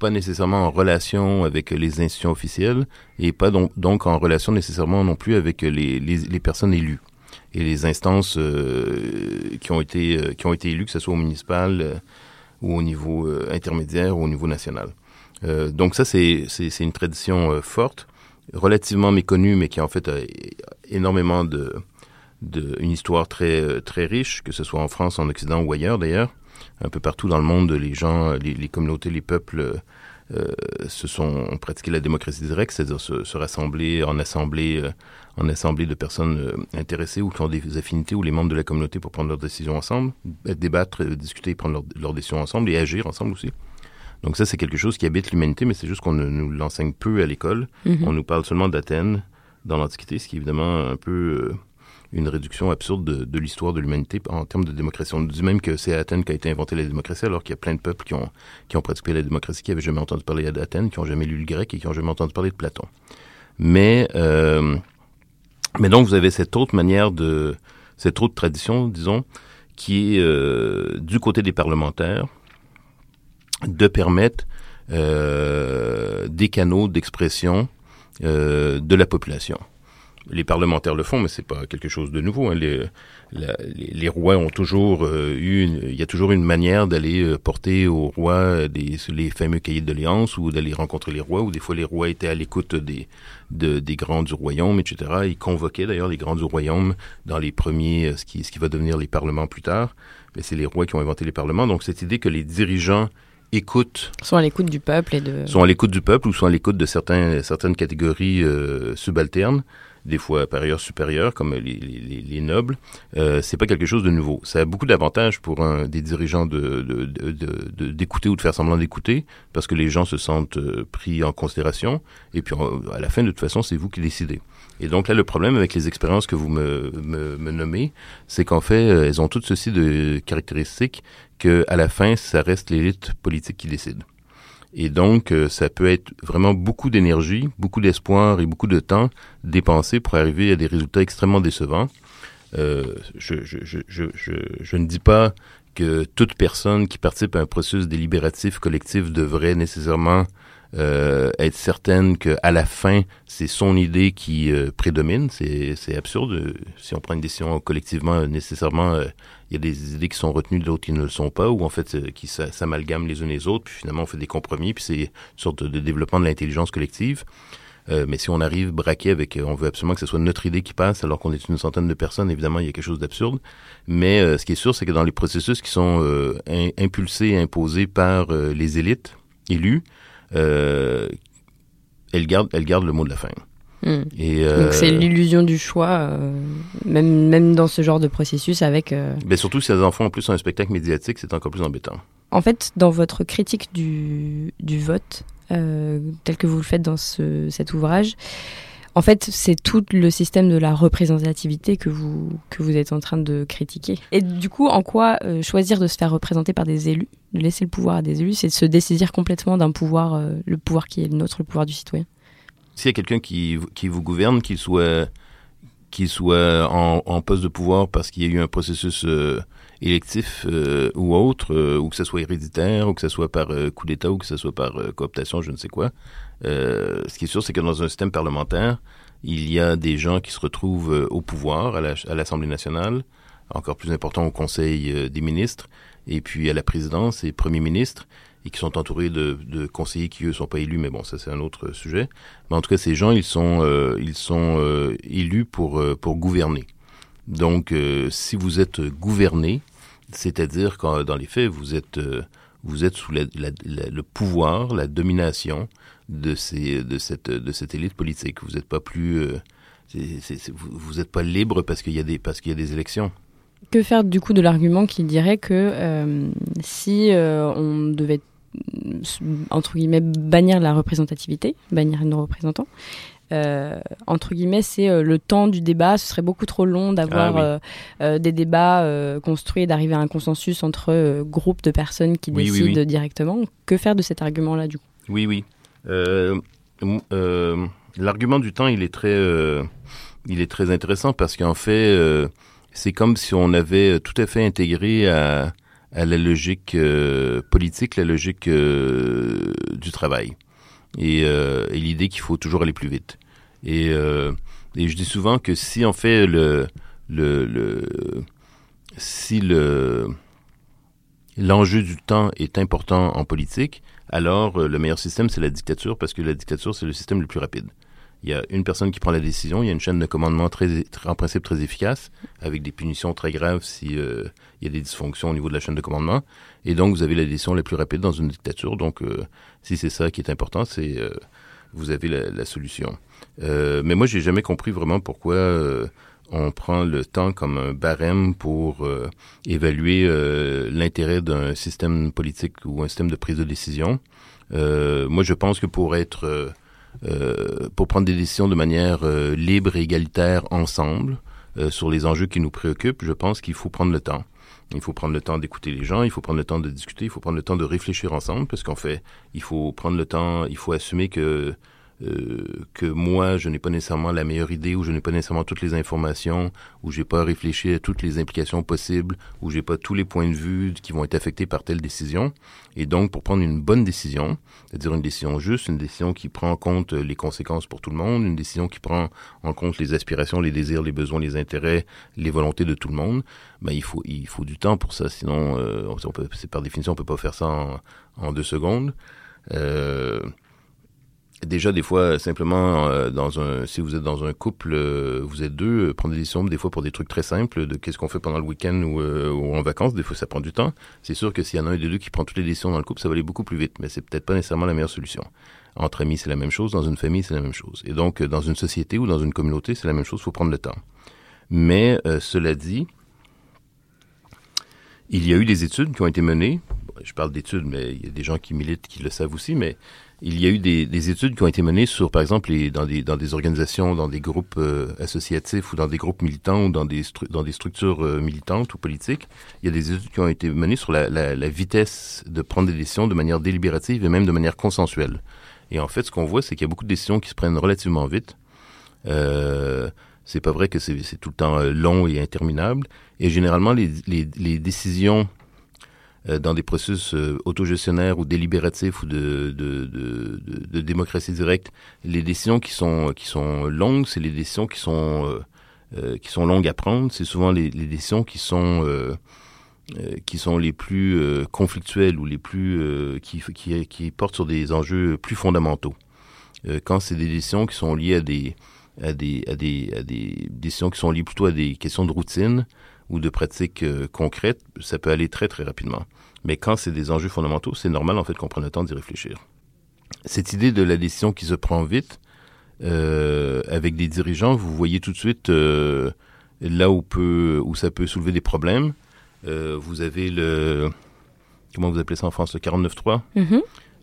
pas nécessairement en relation avec les institutions officielles et pas donc, donc en relation nécessairement non plus avec les, les, les personnes élues et les instances qui ont été qui ont été élues, que ce soit au municipal ou au niveau intermédiaire ou au niveau national. Euh, donc ça, c'est une tradition euh, forte, relativement méconnue, mais qui en fait a énormément de, de une histoire très euh, très riche, que ce soit en France, en Occident ou ailleurs d'ailleurs. Un peu partout dans le monde, les gens, les, communautés, les peuples se sont ont pratiqué la démocratie directe, c'est-à-dire se, se, rassembler en assemblée, en assemblée de personnes intéressées ou qui ont des affinités ou les membres de la communauté pour prendre leurs décisions ensemble, débattre, discuter, prendre leurs décisions ensemble et agir ensemble aussi. Donc ça, c'est quelque chose qui habite l'humanité, mais c'est juste qu'on nous l'enseigne peu à l'école. Mhm. On nous parle seulement d'Athènes dans l'Antiquité, ce qui est évidemment un peu euh, une réduction absurde de, l'histoire de l'humanité en termes de démocratie. On nous dit même que c'est Athènes qui a été inventé la démocratie, alors qu'il y a plein de peuples qui ont, qui ont pratiqué la démocratie, qui n'avaient jamais entendu parler d'Athènes, qui n'ont jamais lu le grec et qui n'ont jamais entendu parler de Platon. Mais, euh, mais donc vous avez cette autre manière de, cette autre tradition, disons, qui est euh, du côté des parlementaires, de permettre euh, des canaux d'expression euh, de la population. Les parlementaires le font, mais c'est pas quelque chose de nouveau. Hein. Les, les, rois ont toujours euh, eu, il y a toujours une manière d'aller euh, porter aux rois des, les fameux cahiers de ou d'aller rencontrer les rois. Ou des fois, les rois étaient à l'écoute des, de, des grands du royaume, etc. Ils convoquaient d'ailleurs les grands du royaume dans les premiers, ce qui, ce qui va devenir les parlements plus tard. Mais c'est les rois qui ont inventé les parlements. Donc cette idée que les dirigeants écoute. Sont à l'écoute du peuple et de. Sont à l'écoute du peuple ou sont à l'écoute de certains, certaines catégories euh, subalternes, des fois par ailleurs supérieures, comme les, les, les nobles. Euh, c'est pas quelque chose de nouveau. Ça a beaucoup d'avantages pour un, des dirigeants de, d'écouter ou de faire semblant d'écouter, parce que les gens se sentent euh, pris en considération. Et puis à la fin, de toute façon, c'est vous qui décidez. Et donc là, le problème avec les expériences que vous me, me, me nommez, c'est qu'en fait, euh, elles ont toutes ceci de caractéristiques que à la fin, ça reste l'élite politique qui décide. Et donc, euh, ça peut être vraiment beaucoup d'énergie, beaucoup d'espoir et beaucoup de temps dépensé pour arriver à des résultats extrêmement décevants. Euh, je, je, je, je ne dis pas que toute personne qui participe à un processus délibératif collectif devrait nécessairement euh, être certaine qu'à la fin, c'est son idée qui euh, prédomine. C'est absurde. Si on prend une décision collectivement, nécessairement, euh, il y a des idées qui sont retenues, d'autres qui ne le sont pas, ou en fait, euh, qui s'amalgament les unes les autres, puis finalement, on fait des compromis, puis c'est une sorte de développement de l'intelligence collective. Euh, mais si on arrive braqué avec, on veut absolument que ce soit notre idée qui passe, alors qu'on est une centaine de personnes, évidemment, il y a quelque chose d'absurde. Mais ce qui est sûr, c'est que dans les processus qui sont impulsés et imposés par les élites élues, euh, elle garde, elle garde le mot de la fin. Hmm. Et euh, Donc c'est l'illusion du choix, euh, même, même dans ce genre de processus avec... Euh... Ben surtout si les enfants en plus un spectacle médiatique, c'est encore plus embêtant. En fait, dans votre critique du, du vote, tel que vous le faites dans ce, cet ouvrage, en fait, c'est tout le système de la représentativité que vous, que vous êtes en train de critiquer. Et du coup, en quoi euh, choisir de se faire représenter par des élus, de laisser le pouvoir à des élus, c'est de se dessaisir complètement d'un pouvoir, euh, le pouvoir qui est le nôtre, le pouvoir du citoyen? S'il y a quelqu'un qui, qui vous gouverne, qu'il soit, soit en, en, poste de pouvoir parce qu'il y a eu un processus euh, électif ou autre, ou que ce soit héréditaire, ou que ce soit par coup d'État, ou que ce soit par cooptation, je ne sais quoi, euh, ce qui est sûr, c'est que dans un système parlementaire, il y a des gens qui se retrouvent euh, au pouvoir, à l'Assemblée nationale, encore plus important au Conseil euh, des ministres, et puis à la présidence et Premier ministre, et qui sont entourés de, conseillers qui, eux, sont pas élus, mais bon, ça, c'est un autre sujet. Mais en tout cas, ces gens, ils sont, ils sont élus pour, pour gouverner. Donc, si vous êtes gouverné, c'est-à-dire quand, dans les faits, vous êtes, vous êtes sous le pouvoir, la domination de, ces, de, cette, de cette élite politique. Vous n'êtes pas plus... Euh, vous n'êtes pas libre parce qu'il y, a des, parce qu'il y a des élections. Que faire du coup de l'argument qui dirait que euh, si euh, on devait entre guillemets bannir la représentativité, bannir nos représentants, euh, entre guillemets, c'est le temps du débat. Ce serait beaucoup trop long d'avoir ah euh, des débats construits et d'arriver à un consensus entre groupes de personnes qui décident directement. Que faire de cet argument-là, du coup? Oui, oui. Euh, euh, l'argument du temps, il est très, euh, il est très intéressant parce qu'en fait, c'est comme si on avait tout à fait intégré à, à la logique politique, la logique du travail et, et l'idée qu'il faut toujours aller plus vite. Et, et je dis souvent que si en fait le, le, le si le l'enjeu du temps est important en politique, alors euh, le meilleur système, c'est la dictature, parce que la dictature, c'est le système le plus rapide. Il y a une personne qui prend la décision, il y a une chaîne de commandement très, en principe très efficace, avec des punitions très graves si euh, il y a des dysfonctions au niveau de la chaîne de commandement. Et donc, vous avez la décision la plus rapide dans une dictature. Donc, euh, si c'est ça qui est important, c'est vous avez la, la solution. mais moi, j'ai jamais compris vraiment pourquoi on prend le temps comme un barème pour euh, évaluer euh, l'intérêt d'un système politique ou un système de prise de décision. Euh, moi, je pense que pour être, pour prendre des décisions de manière libre et égalitaire ensemble sur les enjeux qui nous préoccupent, je pense qu'il faut prendre le temps. Il faut prendre le temps d'écouter les gens, il faut prendre le temps de discuter, il faut prendre le temps de réfléchir ensemble, parce qu'en fait, il faut prendre le temps, il faut assumer que euh, que moi, je n'ai pas nécessairement la meilleure idée, ou je n'ai pas nécessairement toutes les informations, ou j'ai pas réfléchi à toutes les implications possibles, ou j'ai pas tous les points de vue qui vont être affectés par telle décision. Et donc, pour prendre une bonne décision, c'est-à-dire une décision juste, une décision qui prend en compte les conséquences pour tout le monde, une décision qui prend en compte les aspirations, les désirs, les besoins, les intérêts, les volontés de tout le monde, ben, il faut, il faut du temps pour ça. Sinon, euh, on par définition, on peut pas faire ça en, en deux secondes. Euh, déjà des fois simplement euh, dans un si vous êtes dans un couple euh, vous êtes deux euh, prendre des décisions des fois pour des trucs très simples de qu'est-ce qu'on fait pendant le week-end ou, ou, en vacances des fois ça prend du temps. C'est sûr que s'il y en a un des deux qui prend toutes les décisions dans le couple ça va aller beaucoup plus vite mais c'est peut-être pas nécessairement la meilleure solution. Entre amis c'est la même chose. Dans une famille c'est la même chose. Et donc dans une société ou dans une communauté c'est la même chose. Faut prendre le temps. Mais cela dit il y a eu des études qui ont été menées. Je parle d'études, mais il y a des gens qui militent qui le savent aussi, mais il y a eu des, études qui ont été menées sur, par exemple, les, dans, des, dans des organisations, dans des groupes euh, associatifs ou dans des groupes militants ou dans des, dans des structures euh, militantes ou politiques. Il y a des études qui ont été menées sur la, la, la, vitesse de prendre des décisions de manière délibérative et même de manière consensuelle. Et en fait, ce qu'on voit, c'est qu'il y a beaucoup de décisions qui se prennent relativement vite. Euh, c'est pas vrai que c'est tout le temps euh, long et interminable. Et généralement, les, les, les décisions dans des processus euh, autogestionnaires ou délibératifs ou de, de, de, de, démocratie directe, les décisions qui sont qui sont longues, c'est les décisions qui sont euh, qui sont longues à prendre. C'est souvent les, les, décisions qui sont qui sont les plus conflictuelles ou les plus qui, qui, qui portent sur des enjeux plus fondamentaux. quand c'est des décisions qui sont liées à des à des, à des, à des décisions qui sont liées plutôt à des questions de routine, ou de pratiques euh, concrètes, ça peut aller très, très rapidement. Mais quand c'est des enjeux fondamentaux, c'est normal, en fait, qu'on prenne le temps d'y réfléchir. Cette idée de la décision qui se prend vite, euh, avec des dirigeants, vous voyez tout de suite euh, là où, peut, où ça peut soulever des problèmes. vous avez le... Comment vous appelez ça en France? Le 49.3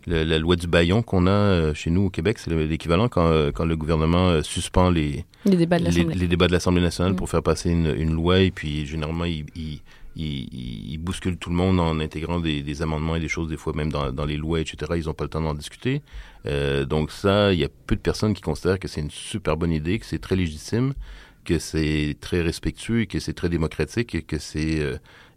la loi du baillon qu'on a euh, chez nous au Québec, c'est l'équivalent quand, euh, quand, le gouvernement euh, suspend les, les débats de l'Assemblée nationale mm. pour faire passer une, une, loi et puis généralement il, il, il, bouscule tout le monde en intégrant des, des, amendements et des choses des fois même dans, dans les lois, etc. Ils n'ont pas le temps d'en discuter. Euh, donc ça, il y a peu de personnes qui considèrent que c'est une super bonne idée, que c'est très légitime, que c'est très respectueux, que c'est très démocratique et que c'est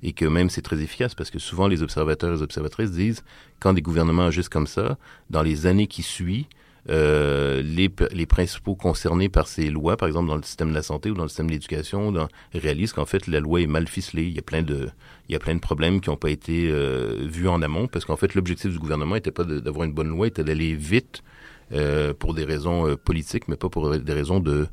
et que même c'est très efficace parce que souvent les observateurs et les observatrices disent quand des gouvernements agissent comme ça, dans les années qui suivent, euh, les, principaux concernés par ces lois, par exemple dans le système de la santé ou dans le système de l'éducation, réalisent qu'en fait la loi est mal ficelée. Il y a plein de, problèmes qui n'ont pas été euh, vus en amont parce qu'en fait l'objectif du gouvernement n'était pas d'avoir une bonne loi, était d'aller vite euh, pour des raisons politiques, mais pas pour des raisons de,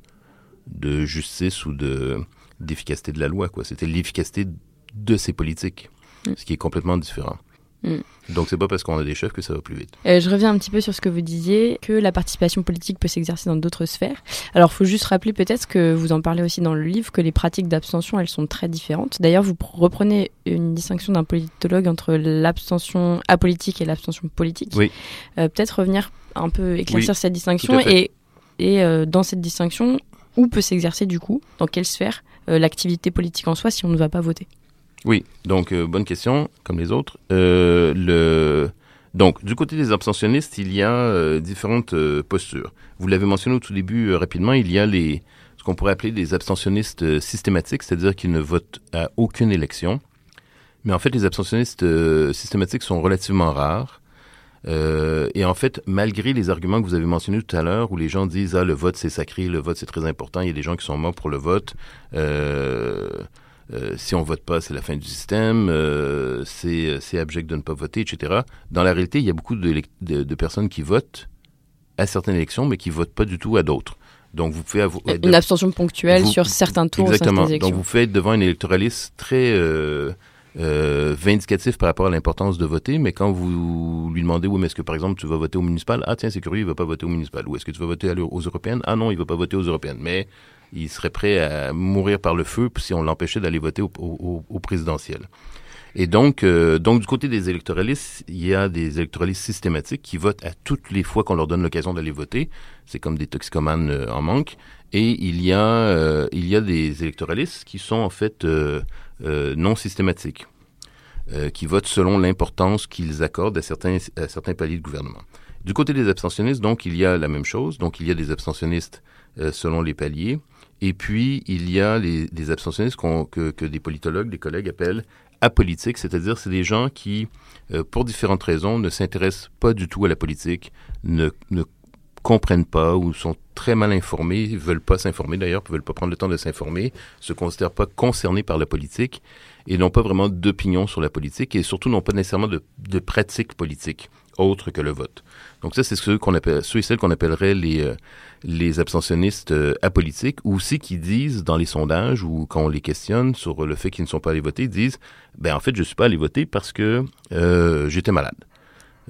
justice ou de d'efficacité de la loi. C'était l'efficacité de ces politiques, mm. ce qui est complètement différent. Mm. Donc c'est pas parce qu'on a des chefs que ça va plus vite. Euh, je reviens un petit peu sur ce que vous disiez, que la participation politique peut s'exercer dans d'autres sphères. Alors faut juste rappeler peut-être que vous en parlez aussi dans le livre, que les pratiques d'abstention elles sont très différentes. D'ailleurs vous reprenez une distinction d'un politologue entre l'abstention apolitique et l'abstention politique. Oui. Euh, peut-être revenir un peu éclaircir cette distinction et, et euh, dans cette distinction, où peut s'exercer du coup, dans quelle sphère, l'activité politique en soi si on ne va pas voter? Oui, donc euh, bonne question, comme les autres. Euh, le... Donc, du côté des abstentionnistes, il y a euh, différentes postures. Vous l'avez mentionné au tout début rapidement, il y a les ce qu'on pourrait appeler des abstentionnistes systématiques, c'est-à-dire qu'ils ne votent à aucune élection. Mais en fait, les abstentionnistes systématiques sont relativement rares. et en fait, malgré les arguments que vous avez mentionnés tout à l'heure, où les gens disent ah le vote c'est sacré, le vote c'est très important, il y a des gens qui sont morts pour le vote. Euh, euh, si on vote pas, c'est la fin du système, euh, c'est abject de ne pas voter, etc. Dans la réalité, il y a beaucoup de, de, personnes qui votent à certaines élections, mais qui votent pas du tout à d'autres. Donc vous pouvez avoir une abstention ponctuelle sur certains tours. Exactement. Donc vous faites devant un électoraliste très euh, euh, vindicatif par rapport à l'importance de voter, mais quand vous lui demandez, oui, mais est-ce que par exemple tu vas voter au municipal? Ah tiens, c'est curieux, il va pas voter au municipal. Ou est-ce que tu vas voter aux européennes? Ah non, il va pas voter aux européennes. Mais il serait prêt à mourir par le feu si on l'empêchait d'aller voter au, présidentiel. Et donc, euh, donc du côté des électoralistes, il y a des électoralistes systématiques qui votent à toutes les fois qu'on leur donne l'occasion d'aller voter. C'est comme des toxicomanes euh, en manque. Et il y a, euh, il y a des électoralistes qui sont en fait non systématiques, qui votent selon l'importance qu'ils accordent à certains, à certains paliers de gouvernement. Du côté des abstentionnistes, donc, il y a la même chose. Donc, il y a des abstentionnistes selon les paliers. Et puis, il y a les, des abstentionnistes que, que, des politologues, des collègues appellent apolitiques, c'est-à-dire c'est des gens qui, euh, pour différentes raisons, ne s'intéressent pas du tout à la politique, ne, ne comprennent pas ou sont très mal informés, veulent pas s'informer d'ailleurs, veulent pas prendre le temps de s'informer, se considèrent pas concernés par la politique et n'ont pas vraiment d'opinion sur la politique et surtout n'ont pas nécessairement de, de pratique politique autre que le vote. Donc ça, c'est ceux qu'on appelle, ceux et celles qu'on appellerait les euh, les abstentionnistes euh, apolitiques, ou aussi qui disent dans les sondages ou quand on les questionne sur le fait qu'ils ne sont pas allés voter, disent, ben en fait, je suis pas allé voter parce que euh, j'étais malade.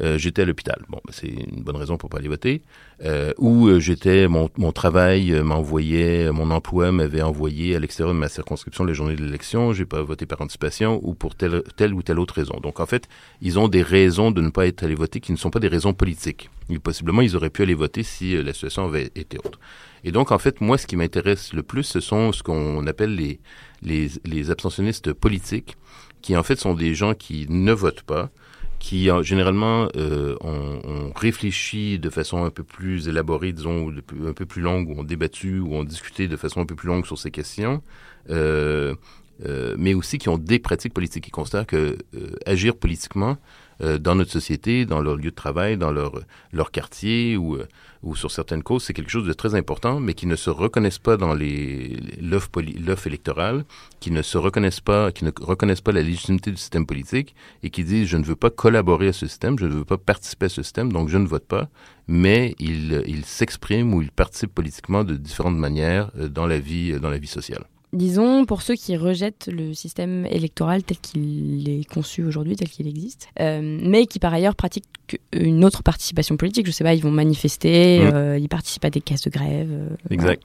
Euh, j'étais à l'hôpital. Bon, ben, c'est une bonne raison pour pas aller voter. Euh, ou euh, j'étais, mon, mon travail euh, m'envoyait, mon emploi m'avait envoyé à l'extérieur de ma circonscription les journées de l'élection, j'ai pas voté par anticipation ou pour telle, telle ou telle autre raison. Donc en fait, ils ont des raisons de ne pas être allés voter qui ne sont pas des raisons politiques. Et possiblement, ils auraient pu aller voter si la situation avait été autre. Et donc, en fait, moi, ce qui m'intéresse le plus, ce sont ce qu'on appelle les, les, les abstentionnistes politiques, qui en fait sont des gens qui ne votent pas, qui généralement euh, ont, ont, réfléchi de façon un peu plus élaborée, disons, ou un peu plus longue, ou ont débattu, ou ont discuté de façon un peu plus longue sur ces questions, euh, euh, mais aussi qui ont des pratiques politiques, qui considèrent que euh, agir politiquement euh, dans notre société, dans leur lieu de travail, dans leur, leur quartier ou, euh, ou sur certaines causes, c'est quelque chose de très important, mais qui ne se reconnaissent pas dans l'offre électorale, qui ne se reconnaissent pas, qui ne reconnaissent pas la légitimité du système politique et qui disent je ne veux pas collaborer à ce système, je ne veux pas participer à ce système, donc je ne vote pas, mais ils il s'expriment ou ils participent politiquement de différentes manières euh, dans la vie, dans la vie sociale disons, pour ceux qui rejettent le système électoral tel qu'il est conçu aujourd'hui, tel qu'il existe, euh, mais qui par ailleurs pratiquent une autre participation politique. Je sais pas, ils vont manifester, mmh. euh, ils participent à des caisses de grève. Euh, exact.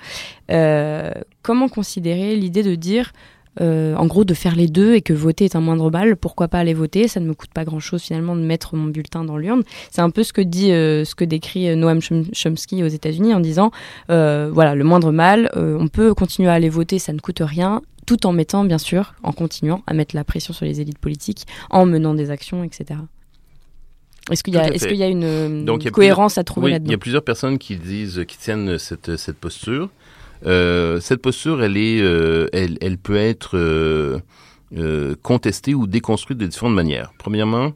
Voilà. comment considérer l'idée de dire euh, en gros de faire les deux et que voter est un moindre mal, pourquoi pas aller voter? Ça ne me coûte pas grand-chose finalement de mettre mon bulletin dans l'urne. C'est un peu ce que dit, euh, ce que décrit Noam Chomsky aux États-Unis en disant, euh, voilà, le moindre mal, on peut continuer à aller voter, ça ne coûte rien, tout en mettant, bien sûr, en continuant à mettre la pression sur les élites politiques, en menant des actions, etc. Est-ce qu'il y a, y une, Donc, cohérence à trouver oui, là-dedans? Il y a plusieurs personnes qui disent, qui tiennent cette, cette posture. Euh, cette posture, elle est, euh, elle, elle, peut être euh, euh, contestée ou déconstruite de différentes manières. Premièrement,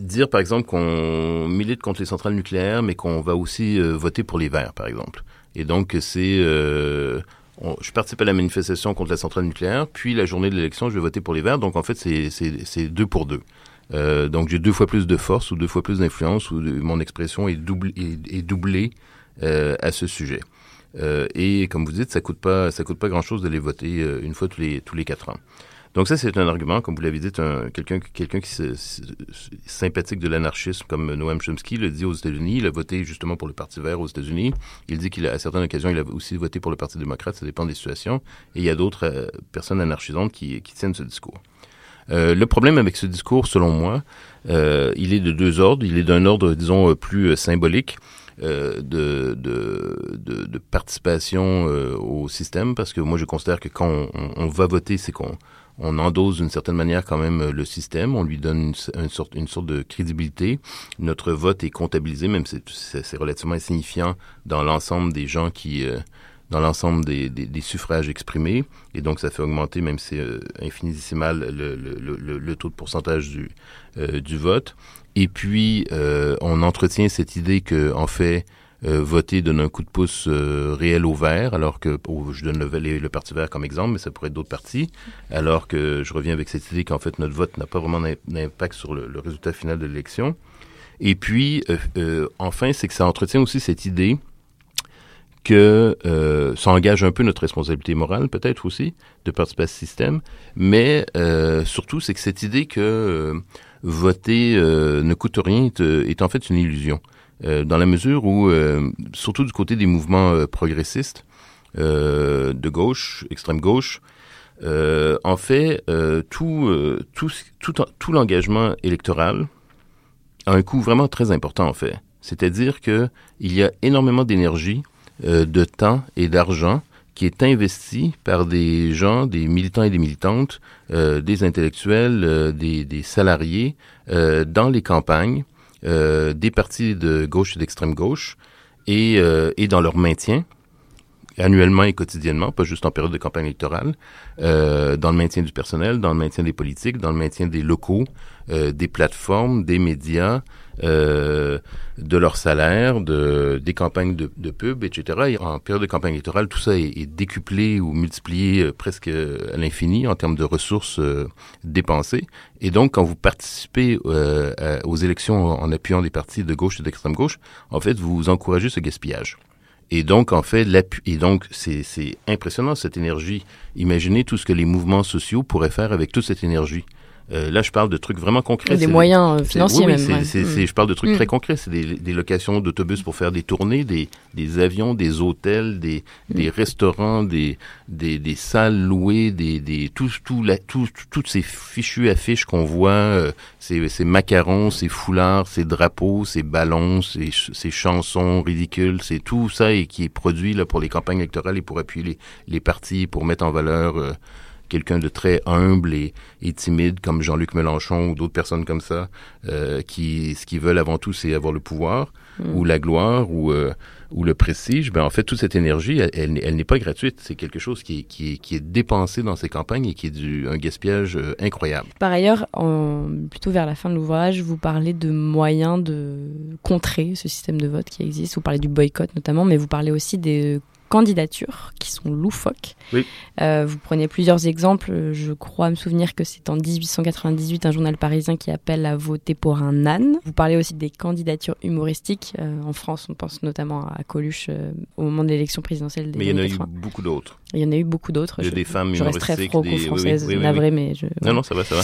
dire par exemple qu'on milite contre les centrales nucléaires, mais qu'on va aussi euh, voter pour les Verts, par exemple. Et donc c'est, on, je participe à la manifestation contre la centrale nucléaire, puis la journée de l'élection, je vais voter pour les Verts. Donc en fait, c'est deux pour deux. Euh, donc j'ai deux fois plus de force ou deux fois plus d'influence ou mon expression est, double, est, est doublée euh, à ce sujet. Euh, et comme vous dites, ça coûte pas, ça coûte pas grand-chose de les voter euh, une fois tous les tous les quatre ans. Donc ça, c'est un argument, comme vous l'avez dit, quelqu'un quelqu'un qui se, sympathique de l'anarchisme, comme Noam Chomsky le dit aux États-Unis. Il a voté justement pour le Parti vert aux États-Unis. Il dit qu'il a, à certaines occasions, il a aussi voté pour le Parti démocrate. Ça dépend des situations. Et il y a d'autres euh, personnes anarchisantes qui, qui tiennent ce discours. Euh, le problème avec ce discours, selon moi, euh, il est de deux ordres. Il est d'un ordre, disons, plus symbolique. Euh, de, de, de, de, participation euh, au système parce que moi je considère que quand on, on, va voter, c'est qu'on on endose d'une certaine manière quand même le système, on lui donne une, sorte, une sorte de crédibilité. Notre vote est comptabilisé, même c'est, c'est relativement insignifiant dans l'ensemble des gens qui, euh, dans l'ensemble des, des, des, suffrages exprimés, et donc ça fait augmenter, même si c'est euh, infinitésimal, le, le, le, le, taux de pourcentage du, euh, du vote. Et puis, euh, on entretient cette idée que, en fait, euh, voter donne un coup de pouce euh, réel au vert, alors que oh, je donne le, le, Parti vert comme exemple, mais ça pourrait être d'autres partis, alors que je reviens avec cette idée qu'en fait notre vote n'a pas vraiment d'impact sur le, le, résultat final de l'élection. Et puis, euh, enfin, c'est que ça entretient aussi cette idée que euh, ça engage un peu notre responsabilité morale, peut-être aussi, de participer à ce système, mais euh, surtout, c'est que cette idée que euh, voter euh, ne coûte rien est, est, en fait une illusion, euh, dans la mesure où, euh, surtout du côté des mouvements progressistes, de gauche, extrême gauche, en fait, tout, tout, tout, tout l'engagement électoral a un coût vraiment très important, en fait. C'est-à-dire que il y a énormément d'énergie euh, de temps et d'argent qui est investi par des gens, des militants et des militantes, euh, des intellectuels, euh, des, salariés euh, dans les campagnes, des partis de gauche et d'extrême gauche, et, et dans leur maintien annuellement et quotidiennement, pas juste en période de campagne électorale, dans le maintien du personnel, dans le maintien des politiques, dans le maintien des locaux, des plateformes, des médias, euh, de leur salaire, de, des campagnes de, de pub, etc. Et en période de campagne électorale, tout ça est, est décuplé ou multiplié euh, presque à l'infini en termes de ressources euh, dépensées. Et donc, quand vous participez euh, aux élections en appuyant des partis de gauche et d'extrême gauche, en fait, vous encouragez ce gaspillage. Et donc, en fait, et donc, c'est impressionnant, cette énergie. Imaginez tout ce que les mouvements sociaux pourraient faire avec toute cette énergie. Euh, là, je parle de trucs vraiment concrets. Des moyens financiers oui, même. ouais. Mm. je parle de trucs Mm. très concrets. C'est des, des locations d'autobus pour faire des tournées, des, des avions, des hôtels, des, Mm. des restaurants, des, des, des salles louées, des, des tout, tout la, tout, tout- toutes ces fichues affiches qu'on voit, euh, ces, ces macarons, ces foulards, ces drapeaux, ces ballons, ces, ces chansons ridicules, c'est tout ça et qui est produit là, pour les campagnes électorales et pour appuyer les, les partis, pour mettre en valeur euh, quelqu'un de très humble et, et timide comme Jean-Luc Mélenchon ou d'autres personnes comme ça, euh, qui ce qu'ils veulent avant tout, c'est avoir le pouvoir ou la gloire ou euh, ou le prestige. Ben en fait, toute cette énergie, elle, elle, elle n'est pas gratuite. C'est quelque chose qui est, qui est qui est dépensé dans ces campagnes et qui est du un gaspillage euh, incroyable. Par ailleurs, en, plutôt vers la fin de l'ouvrage, vous parlez de moyens de contrer ce système de vote qui existe. Vous parlez du boycott notamment, mais vous parlez aussi des candidatures qui sont loufoques. Oui. Euh, vous prenez plusieurs exemples. Je crois me souvenir que c'est en 1898 un journal parisien qui appelle à voter pour un âne. Vous parlez aussi des candidatures humoristiques. Euh, en France, on pense notamment à Coluche euh, au moment de l'élection présidentielle des Mais il y en a eu 80. beaucoup d'autres. Il y en a eu beaucoup d'autres. Il y a Je- des femmes je reste très humoristiques, des- oui, oui, oui, navrée, mais je... Non, non, ça va, ça va.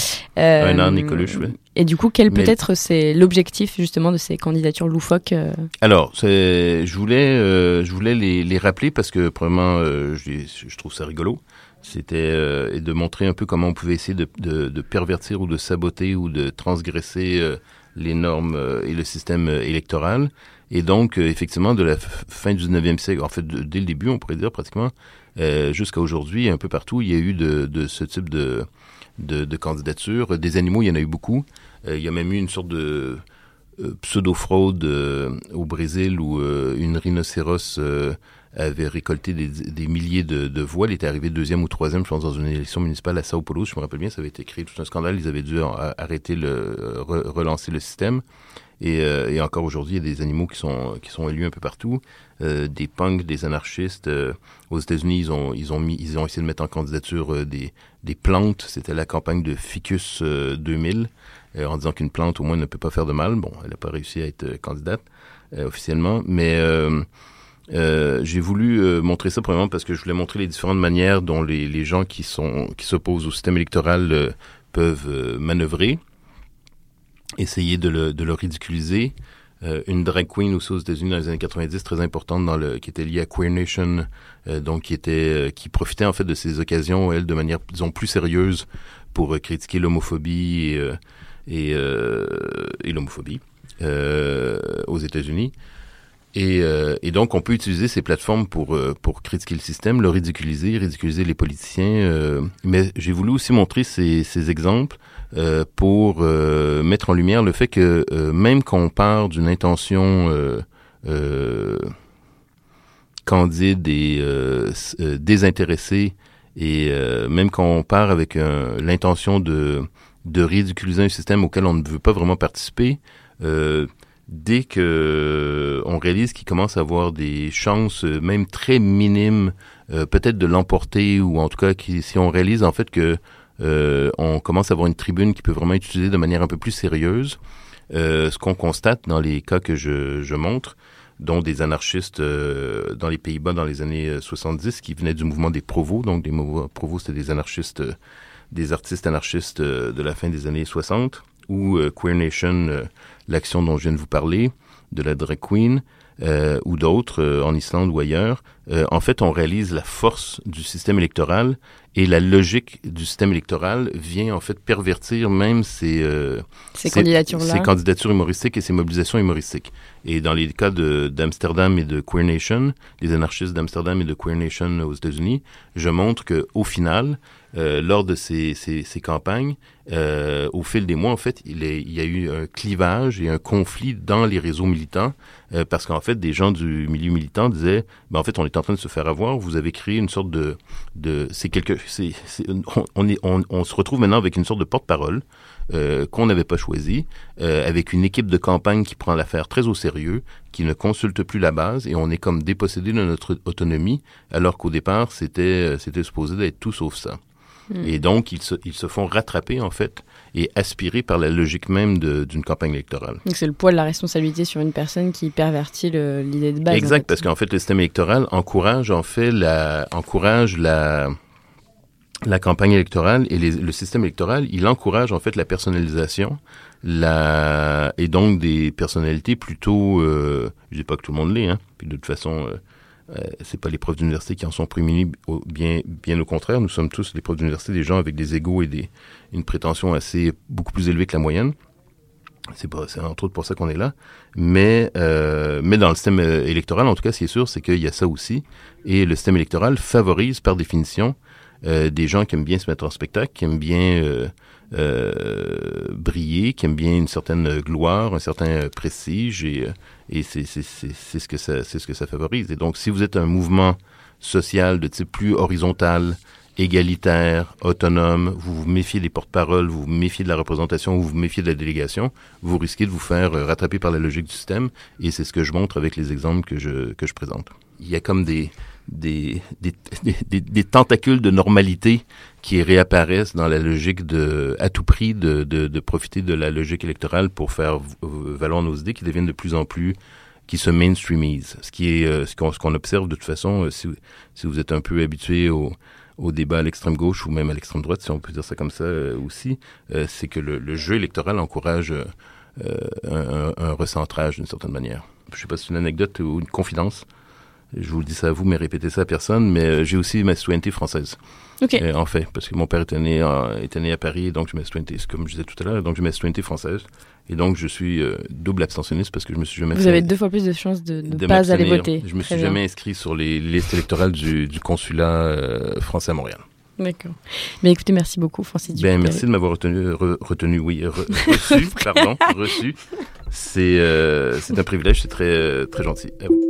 Un âne et Coluche, oui. Et du coup, quel Mais- peut être c'est l'objectif justement de ces candidatures loufoques Alors, je voulais, je voulais les, les rappeler parce que premièrement, euh, je, trouve ça rigolo. C'était euh, de montrer un peu comment on pouvait essayer de, pervertir ou de saboter ou de transgresser euh, les normes et le système électoral. Et donc, effectivement, de la fin du 19e siècle, en fait, dès le début, on pourrait dire pratiquement, jusqu'à aujourd'hui, un peu partout, il y a eu de, ce type de, de, de candidature. Des animaux, il y en a eu beaucoup. Il y a même eu une sorte de pseudo-fraude au Brésil où une rhinocéros avait récolté des, des milliers de, de voix. Elle était arrivée deuxième ou troisième, je pense, dans une élection municipale à Sao Paulo. Je me rappelle bien, ça avait été créé tout un scandale. Ils avaient dû arrêter le, re- relancer le système. Et, euh, et encore aujourd'hui, il y a des animaux qui sont qui sont élus un peu partout, euh, des punks, des anarchistes. euh, aux États-Unis, ils ont ils ont ils ont essayé de mettre en candidature euh, des des plantes. C'était la campagne de Ficus euh, 2000 euh, en disant qu'une plante au moins ne peut pas faire de mal. Bon, elle n'a pas réussi à être euh, candidate euh, officiellement, mais euh, j'ai voulu euh, montrer ça premièrement parce que je voulais montrer les différentes manières dont les, les gens qui sont qui s'opposent au système électoral euh, peuvent euh, manœuvrer, essayer de le, de le ridiculiser. Euh, une drag queen aussi aux États-Unis dans les années 90 très importante dans le qui était liée à Queer Nation, donc qui était qui profitait en fait de ces occasions elle de manière disons plus sérieuse pour critiquer l'homophobie et et, et l'homophobie aux États-Unis. Et, euh, et donc, on peut utiliser ces plateformes pour, euh, pour critiquer le système, le ridiculiser, ridiculiser les politiciens. euh, mais j'ai voulu aussi montrer ces, ces exemples euh, pour euh, mettre en lumière le fait que euh, même quand on part d'une intention candide et désintéressée, et même quand on part avec l'intention de, de ridiculiser un système auquel on ne veut pas vraiment participer, dès que euh, on réalise qu'il commence à avoir des chances, euh, même très minimes, euh, peut-être de l'emporter, ou en tout cas si on réalise en fait que euh, on commence à avoir une tribune qui peut vraiment être utilisée de manière un peu plus sérieuse, euh, ce qu'on constate dans les cas que je, je montre, dont des anarchistes euh, dans les Pays-Bas dans les années euh, 70 qui venaient du mouvement des Provos. Donc, des Provos, c'était des anarchistes, euh, des artistes anarchistes de la fin des années 60, ou Queer Nation, l'action dont je viens de vous parler, de la drag queen, euh, ou d'autres euh, en Islande ou ailleurs. Euh, en fait, on réalise la force du système électoral et la logique du système électoral vient en fait pervertir même ces, euh, Ces candidatures-là. ces candidatures humoristiques et ces mobilisations humoristiques. Et dans les cas d'Amsterdam et de Queer Nation, les anarchistes d'Amsterdam et de Queer Nation aux États-Unis, je montre que au final, euh, lors de ces, ces, ces campagnes, euh, au fil des mois, en fait, il, est- il y a eu un clivage et un conflit dans les réseaux militants, euh, parce qu'en fait, des gens du milieu militant disaient, ben, en fait, on est en train de se faire avoir. Vous avez créé une sorte de, de, c'est quelque, on, est, on, on se retrouve maintenant avec une sorte de porte-parole euh, qu'on n'avait pas choisi, euh, avec une équipe de campagne qui prend l'affaire très au sérieux, qui ne consulte plus la base, et on est comme dépossédé de notre autonomie, alors qu'au départ, c'était, c'était supposé d'être tout sauf ça. Hmm. Et donc, ils se, ils se font rattraper, en fait, et aspirer par la logique même d'une campagne électorale. Donc c'est le poids de la responsabilité sur une personne qui pervertit l'idée de base. en Exact, fait. parce qu'en fait, le système électoral encourage, en fait, la, encourage la, la campagne électorale et le système électoral, il encourage en fait la personnalisation, la et donc des personnalités plutôt, euh, je dis pas que tout le monde l'est, hein, puis de toute façon, euh, c'est pas les profs d'université qui en sont prémunis, bien bien au contraire, nous sommes tous les profs d'université des gens avec des égaux et des une prétention assez beaucoup plus élevée que la moyenne. C'est entre autres pour ça qu'on est là. Mais, euh, mais dans le système euh, électoral, en tout cas, ce qui est sûr, c'est qu'il y a ça aussi. Et le système électoral favorise, par définition, euh, des gens qui aiment bien se mettre en spectacle, qui aiment bien euh, euh, briller, qui aiment bien une certaine gloire, un certain prestige, et c'est, ce que ça, ce que ça favorise. Et donc, si vous êtes un mouvement social de type plus horizontal, égalitaire, autonome, vous vous méfiez des porte-paroles, vous vous méfiez de la représentation, vous vous méfiez de la délégation, vous risquez de vous faire rattraper par la logique du système, et c'est ce que je montre avec les exemples que je, que je présente. Il y a comme des, des, des, des, des tentacules de normalité qui réapparaissent dans la logique de, à tout prix, de, de, de profiter de la logique électorale pour faire valoir nos idées qui deviennent de plus en plus qui se mainstreamisent. Ce qui est euh, ce qu'on observe de toute façon, euh, si, si vous êtes un peu habitué au, au débat à l'extrême gauche ou même à l'extrême droite, si on peut dire ça comme ça euh, aussi, euh, c'est que le, le, jeu électoral encourage euh, un, un, recentrage d'une certaine manière. Je sais pas si c'est une anecdote ou une confidence. Je vous le dis ça à vous, mais répétez ça à personne. Mais j'ai aussi ma citoyenneté française. Okay. Euh, en fait, parce que mon père était né, était né à Paris, donc j'ai ma citoyenneté, comme je disais tout à l'heure, donc j'ai ma citoyenneté française. Et donc je suis euh, double abstentionniste parce que je me suis jamais. Vous avez deux fois plus de chances de ne pas aller voter. Je me suis Très jamais bien. inscrit sur les listes électorales du, du consulat euh, français à Montréal. D'accord. Mais écoutez, merci beaucoup, Francis. Ben, merci de m'avoir retenu, re, retenu, oui, re, reçu, pardon, *laughs* reçu. C'est euh, c'est un privilège, c'est très très gentil. À vous.